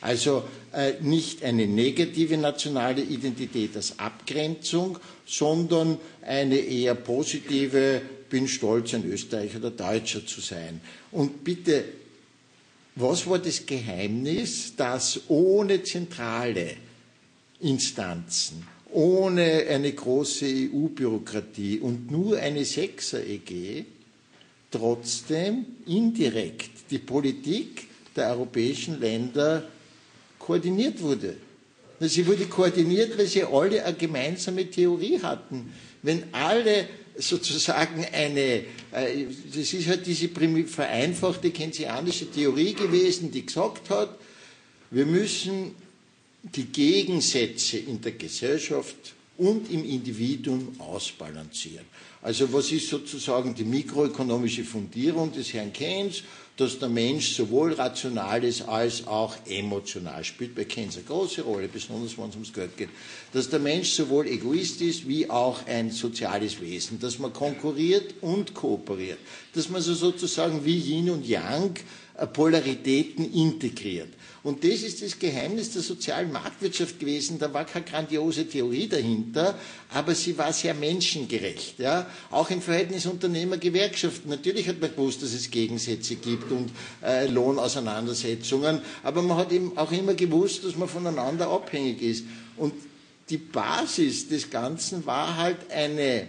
Also äh, nicht eine negative nationale Identität als Abgrenzung, sondern eine eher positive, bin stolz, ein Österreicher oder Deutscher zu sein. Und bitte, was war das Geheimnis, dass ohne zentrale Instanzen ohne eine große EU-Bürokratie und nur eine Sechser-EG trotzdem indirekt die Politik der europäischen Länder koordiniert wurde. Sie wurde koordiniert, weil sie alle eine gemeinsame Theorie hatten. Wenn alle sozusagen eine, äh, das ist halt diese vereinfachte keynesianische Theorie gewesen, die gesagt hat, wir müssen die Gegensätze in der Gesellschaft und im Individuum ausbalancieren. Also was ist sozusagen die mikroökonomische Fundierung des Herrn Keynes? dass der Mensch sowohl Rationales als auch emotional spielt. Bei Keynes eine große Rolle, besonders wenn es ums Geld geht. Dass der Mensch sowohl Egoist ist wie auch ein soziales Wesen. Dass man konkurriert und kooperiert. Dass man so sozusagen wie Yin und Yang äh, Polaritäten integriert. Und das ist das Geheimnis der sozialen Marktwirtschaft gewesen. Da war keine grandiose Theorie dahinter, aber sie war sehr menschengerecht. Ja? Auch im Verhältnis Unternehmer-Gewerkschaften. Natürlich hat man gewusst, dass es Gegensätze gibt und äh, Lohnauseinandersetzungen, aber man hat eben auch immer gewusst, dass man voneinander abhängig ist. Und die Basis des Ganzen war halt eine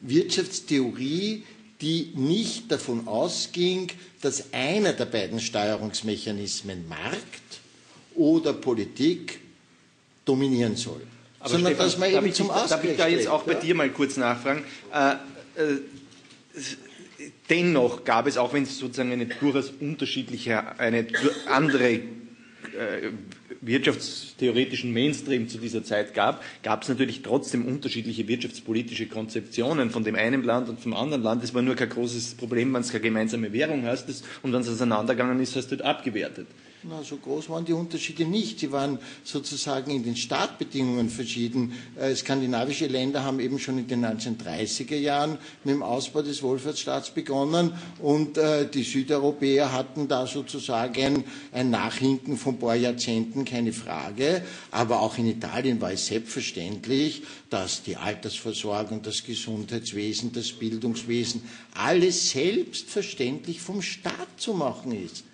Wirtschaftstheorie, die nicht davon ausging, dass einer der beiden Steuerungsmechanismen Markt oder Politik dominieren soll. Aber sondern Stefan, dass man eben zum Ausgleich Darf ich da jetzt auch bei ja? dir mal kurz nachfragen? Äh, äh, dennoch gab es, auch wenn es sozusagen eine durchaus unterschiedliche, eine andere äh, wirtschaftstheoretischen Mainstream zu dieser Zeit gab, gab es natürlich trotzdem unterschiedliche wirtschaftspolitische Konzeptionen von dem einen Land und vom anderen Land. Es war nur kein großes Problem, wenn es keine gemeinsame Währung hast und wenn es auseinandergegangen ist, hast du abgewertet. Na, so groß waren die Unterschiede nicht. Sie waren sozusagen in den Startbedingungen verschieden. Äh, skandinavische Länder haben eben schon in den 1930er Jahren mit dem Ausbau des Wohlfahrtsstaats begonnen und äh, die Südeuropäer hatten da sozusagen ein Nachhinken von ein paar Jahrzehnten, keine Frage. Aber auch in Italien war es selbstverständlich, dass die Altersversorgung, das Gesundheitswesen, das Bildungswesen alles selbstverständlich vom Staat zu machen ist.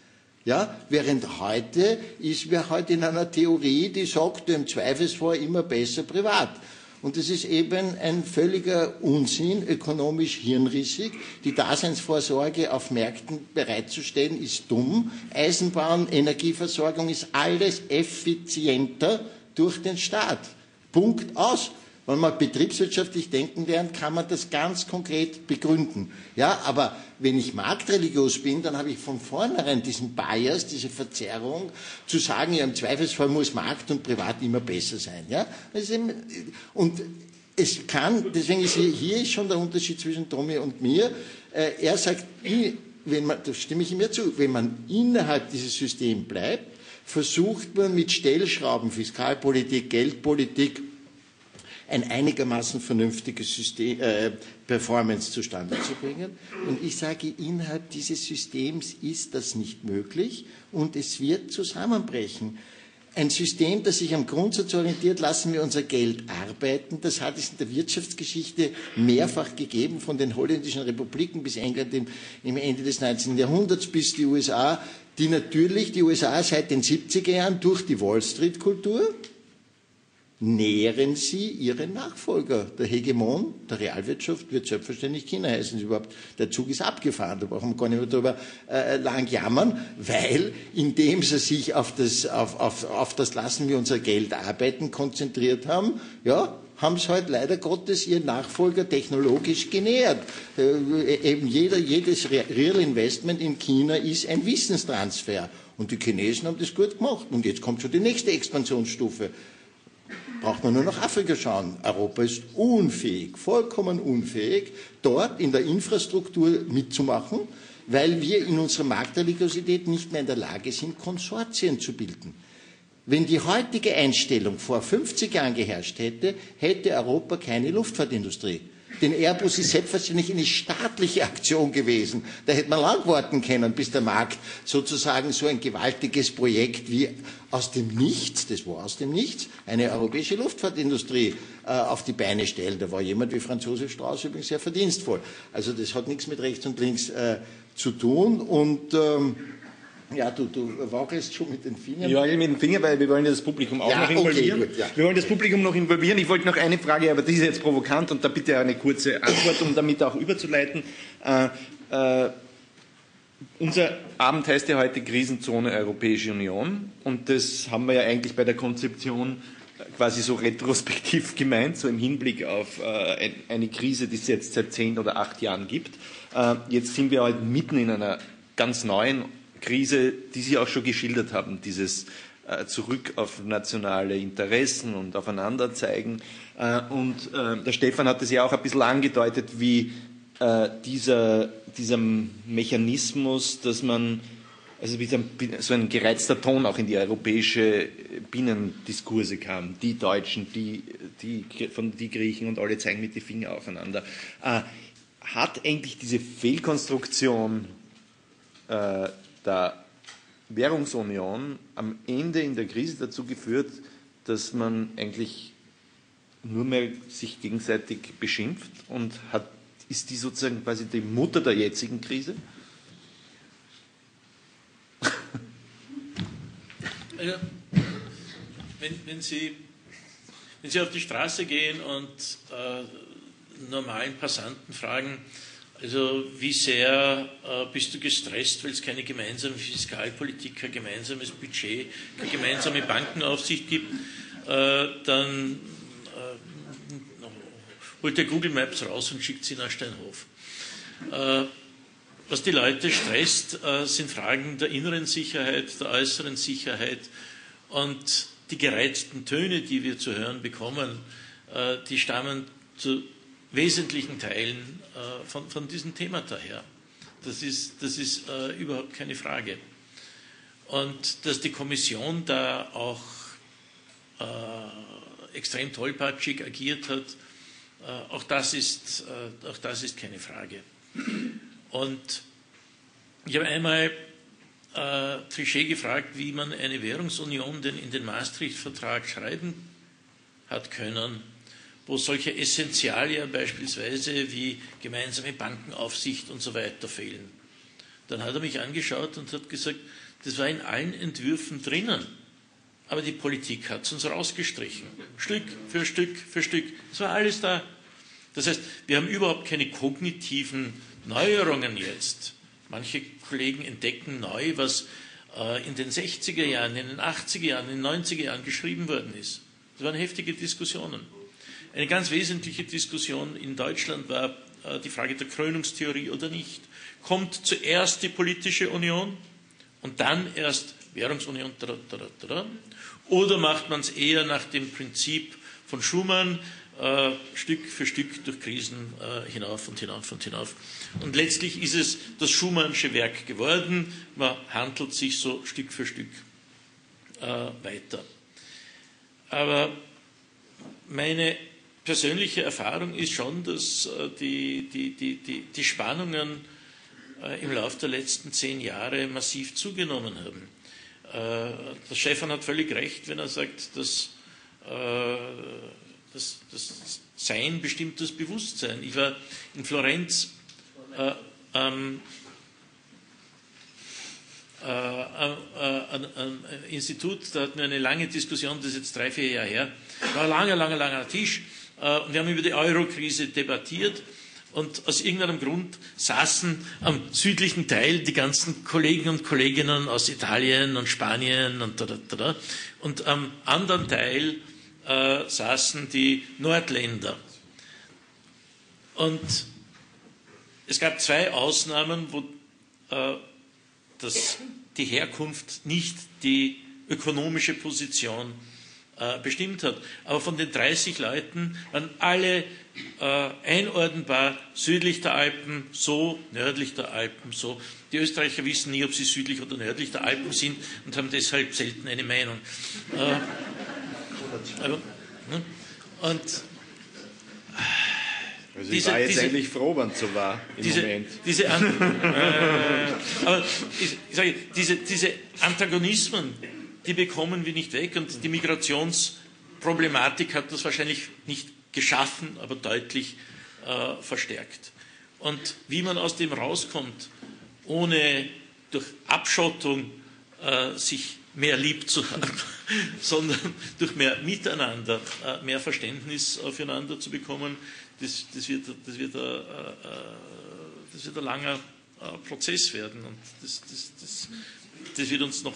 Ja, während heute ist wir heute in einer Theorie, die sagt, im Zweifelsfall immer besser privat. Und das ist eben ein völliger Unsinn, ökonomisch hirnrissig. Die Daseinsvorsorge auf Märkten bereitzustellen, ist dumm. Eisenbahn, Energieversorgung ist alles effizienter durch den Staat. Punkt aus. Wenn man betriebswirtschaftlich denken lernt, kann man das ganz konkret begründen. Ja, aber wenn ich marktreligiös bin, dann habe ich von vornherein diesen Bias, diese Verzerrung, zu sagen, ja, im Zweifelsfall muss Markt und Privat immer besser sein. Ja, und es kann, deswegen ist hier ist schon der Unterschied zwischen Tommy und mir. Äh, er sagt, wenn man, da stimme ich ihm ja zu, wenn man innerhalb dieses Systems bleibt, versucht man mit Stellschrauben, Fiskalpolitik, Geldpolitik, ein einigermaßen vernünftiges System, äh, Performance zustande zu bringen. Und ich sage, innerhalb dieses Systems ist das nicht möglich und es wird zusammenbrechen. Ein System, das sich am Grundsatz orientiert, lassen wir unser Geld arbeiten. Das hat es in der Wirtschaftsgeschichte mehrfach gegeben, von den holländischen Republiken bis England im, im Ende des 19. Jahrhunderts bis die USA, die natürlich die USA seit den 70er Jahren durch die Wall Street Kultur, nähren sie ihren Nachfolger. Der Hegemon der Realwirtschaft wird selbstverständlich China heißen. Überhaupt, der Zug ist abgefahren, da brauchen wir gar nicht mehr darüber äh, lang jammern, weil indem sie sich auf das, auf, auf, auf das Lassen wir unser Geld arbeiten konzentriert haben, ja, haben sie halt leider Gottes ihren Nachfolger technologisch genähert. Äh, eben jeder, jedes Real Investment in China ist ein Wissenstransfer. Und die Chinesen haben das gut gemacht. Und jetzt kommt schon die nächste Expansionsstufe braucht man nur nach Afrika schauen. Europa ist unfähig, vollkommen unfähig, dort in der Infrastruktur mitzumachen, weil wir in unserer Marktreligiosität nicht mehr in der Lage sind, Konsortien zu bilden. Wenn die heutige Einstellung vor 50 Jahren geherrscht hätte, hätte Europa keine Luftfahrtindustrie. Denn Airbus ist selbstverständlich eine staatliche Aktion gewesen. Da hätte man lang warten können, bis der Markt sozusagen so ein gewaltiges Projekt wie aus dem Nichts, das war aus dem Nichts, eine europäische Luftfahrtindustrie äh, auf die Beine stellen. Da war jemand wie Franz Josef Strauß übrigens sehr verdienstvoll. Also das hat nichts mit rechts und links äh, zu tun. Und ähm, ja, du, du wackelst schon mit den Fingern. Ja, mit den Fingern, weil wir wollen das Publikum auch ja, noch involvieren. Okay, gut, ja. Wir wollen das Publikum noch involvieren. Ich wollte noch eine Frage, aber die ist jetzt provokant und da bitte eine kurze Antwort, um damit auch überzuleiten. Äh, äh, unser Abend heißt ja heute Krisenzone Europäische Union und das haben wir ja eigentlich bei der Konzeption quasi so retrospektiv *laughs* gemeint, so im Hinblick auf äh, eine Krise, die es jetzt seit zehn oder acht Jahren gibt. Äh, jetzt sind wir halt mitten in einer ganz neuen Krise, die Sie auch schon geschildert haben, dieses äh, Zurück auf nationale Interessen und aufeinander zeigen. Äh, und äh, der Stefan hat es ja auch ein bisschen angedeutet, wie äh, dieser, dieser Mechanismus, dass man also wie so ein gereizter Ton auch in die europäische Binnendiskurse kam. Die Deutschen, die, die, von die Griechen und alle zeigen mit den Finger aufeinander. Äh, hat eigentlich diese Fehlkonstruktion äh, der Währungsunion am Ende in der Krise dazu geführt, dass man eigentlich nur mehr sich gegenseitig beschimpft und hat, ist die sozusagen quasi die Mutter der jetzigen Krise? Also, wenn, wenn, Sie, wenn Sie auf die Straße gehen und äh, normalen Passanten fragen, also wie sehr äh, bist du gestresst, weil es keine gemeinsame Fiskalpolitik, kein gemeinsames Budget, keine gemeinsame Bankenaufsicht gibt, äh, dann äh, holt der Google Maps raus und schickt sie nach Steinhof. Äh, was die Leute stresst, äh, sind Fragen der inneren Sicherheit, der äußeren Sicherheit und die gereizten Töne, die wir zu hören bekommen, äh, die stammen zu wesentlichen Teilen äh, von, von diesem Thema daher. Das ist, das ist überhaupt keine Frage. Und dass die Kommission da auch extrem tollpatschig agiert hat, auch das ist, auch das ist keine Frage. Und ich habe einmal äh, Trichet gefragt, wie man eine Währungsunion denn in den Maastricht-Vertrag schreiben hat können, wo solche Essentialien beispielsweise wie gemeinsame Bankenaufsicht und so weiter fehlen. Dann hat er mich angeschaut und hat gesagt, das war in allen Entwürfen drinnen. Aber die Politik hat es uns rausgestrichen. Stück für Stück für Stück. Es war alles da. Das heißt, wir haben überhaupt keine kognitiven Neuerungen jetzt. Manche Kollegen entdecken neu, was äh, in den 60er Jahren, in den 80er Jahren, in den 90er Jahren geschrieben worden ist. Das waren heftige Diskussionen. Eine ganz wesentliche Diskussion in Deutschland war äh, die Frage der Krönungstheorie oder nicht. Kommt zuerst die politische Union und dann erst Währungsunion? Oder macht man es eher nach dem Prinzip von Schumann, äh, Stück für Stück durch Krisen äh, hinauf und hinauf und hinauf. Und letztlich ist es das Schumannsche Werk geworden. Man handelt sich so Stück für Stück weiter. Aber meine persönliche Erfahrung ist schon, dass äh, die, die, die, die, die Spannungen äh, im Laufe der letzten zehn Jahre massiv zugenommen haben. Äh, der Stefan hat völlig recht, wenn er sagt, dass das, das Sein bestimmt das Bewusstsein. Ich war in Florenz äh, ähm, äh, ein Institut, da hatten wir eine lange Diskussion, das ist jetzt drei, vier Jahre her, war ein langer, langer, langer Tisch äh, und wir haben über die Euro-Krise debattiert und aus irgendeinem Grund saßen am südlichen Teil die ganzen Kollegen und Kolleginnen aus Italien und Spanien und da, da, da, und am anderen Teil äh, saßen die Nordländer. Und es gab zwei Ausnahmen, wo äh, das, die Herkunft nicht die ökonomische Position äh, bestimmt hat. Aber von den 30 Leuten waren alle äh, einordnbar südlich der Alpen so, nördlich der Alpen so. Die Österreicher wissen nie, ob sie südlich oder nördlich der Alpen sind und haben deshalb selten eine Meinung. Äh, aber, ne? Und also ich diese, war jetzt diese, eigentlich froh, wenn es so war im diese, Moment. Diese, *laughs* äh, aber ich, ich sage, diese, diese Antagonismen, die bekommen wir nicht weg und die Migrationsproblematik hat das wahrscheinlich nicht geschaffen, aber deutlich äh, verstärkt. Und wie man aus dem rauskommt, ohne durch Abschottung äh, sich mehr lieb zu haben, *laughs* sondern durch mehr Miteinander, äh, mehr Verständnis füreinander zu bekommen, das, das, wird, das, wird, ein, äh, äh, das wird ein langer, äh, Prozess werden. Und das, das, das, das wird uns noch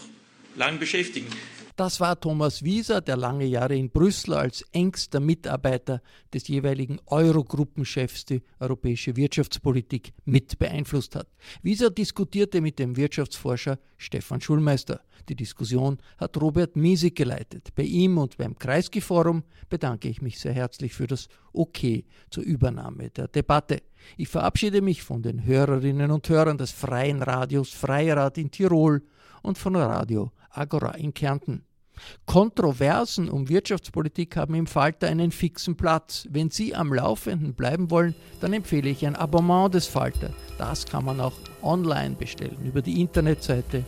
lang beschäftigen. Das war Thomas Wieser, der lange Jahre in Brüssel als engster Mitarbeiter des jeweiligen Eurogruppenchefs die europäische Wirtschaftspolitik mit beeinflusst hat. Wieser diskutierte mit dem Wirtschaftsforscher Stefan Schulmeister. Die Diskussion hat Robert Miesig geleitet. Bei ihm und beim Kreisky-Forum bedanke ich mich sehr herzlich für das Okay zur Übernahme der Debatte. Ich verabschiede mich von den Hörerinnen und Hörern des Freien Radios Freirad in Tirol und von Radio Agora in Kärnten. Kontroversen um Wirtschaftspolitik haben im Falter einen fixen Platz. Wenn Sie am Laufenden bleiben wollen, dann empfehle ich ein Abonnement des Falter. Das kann man auch online bestellen über die Internetseite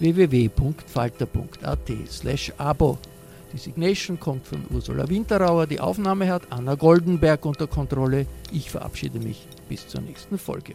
www.falter.at/abo. Die Signation kommt von Ursula Winterauer, die Aufnahme hat Anna Goldenberg unter Kontrolle. Ich verabschiede mich bis zur nächsten Folge.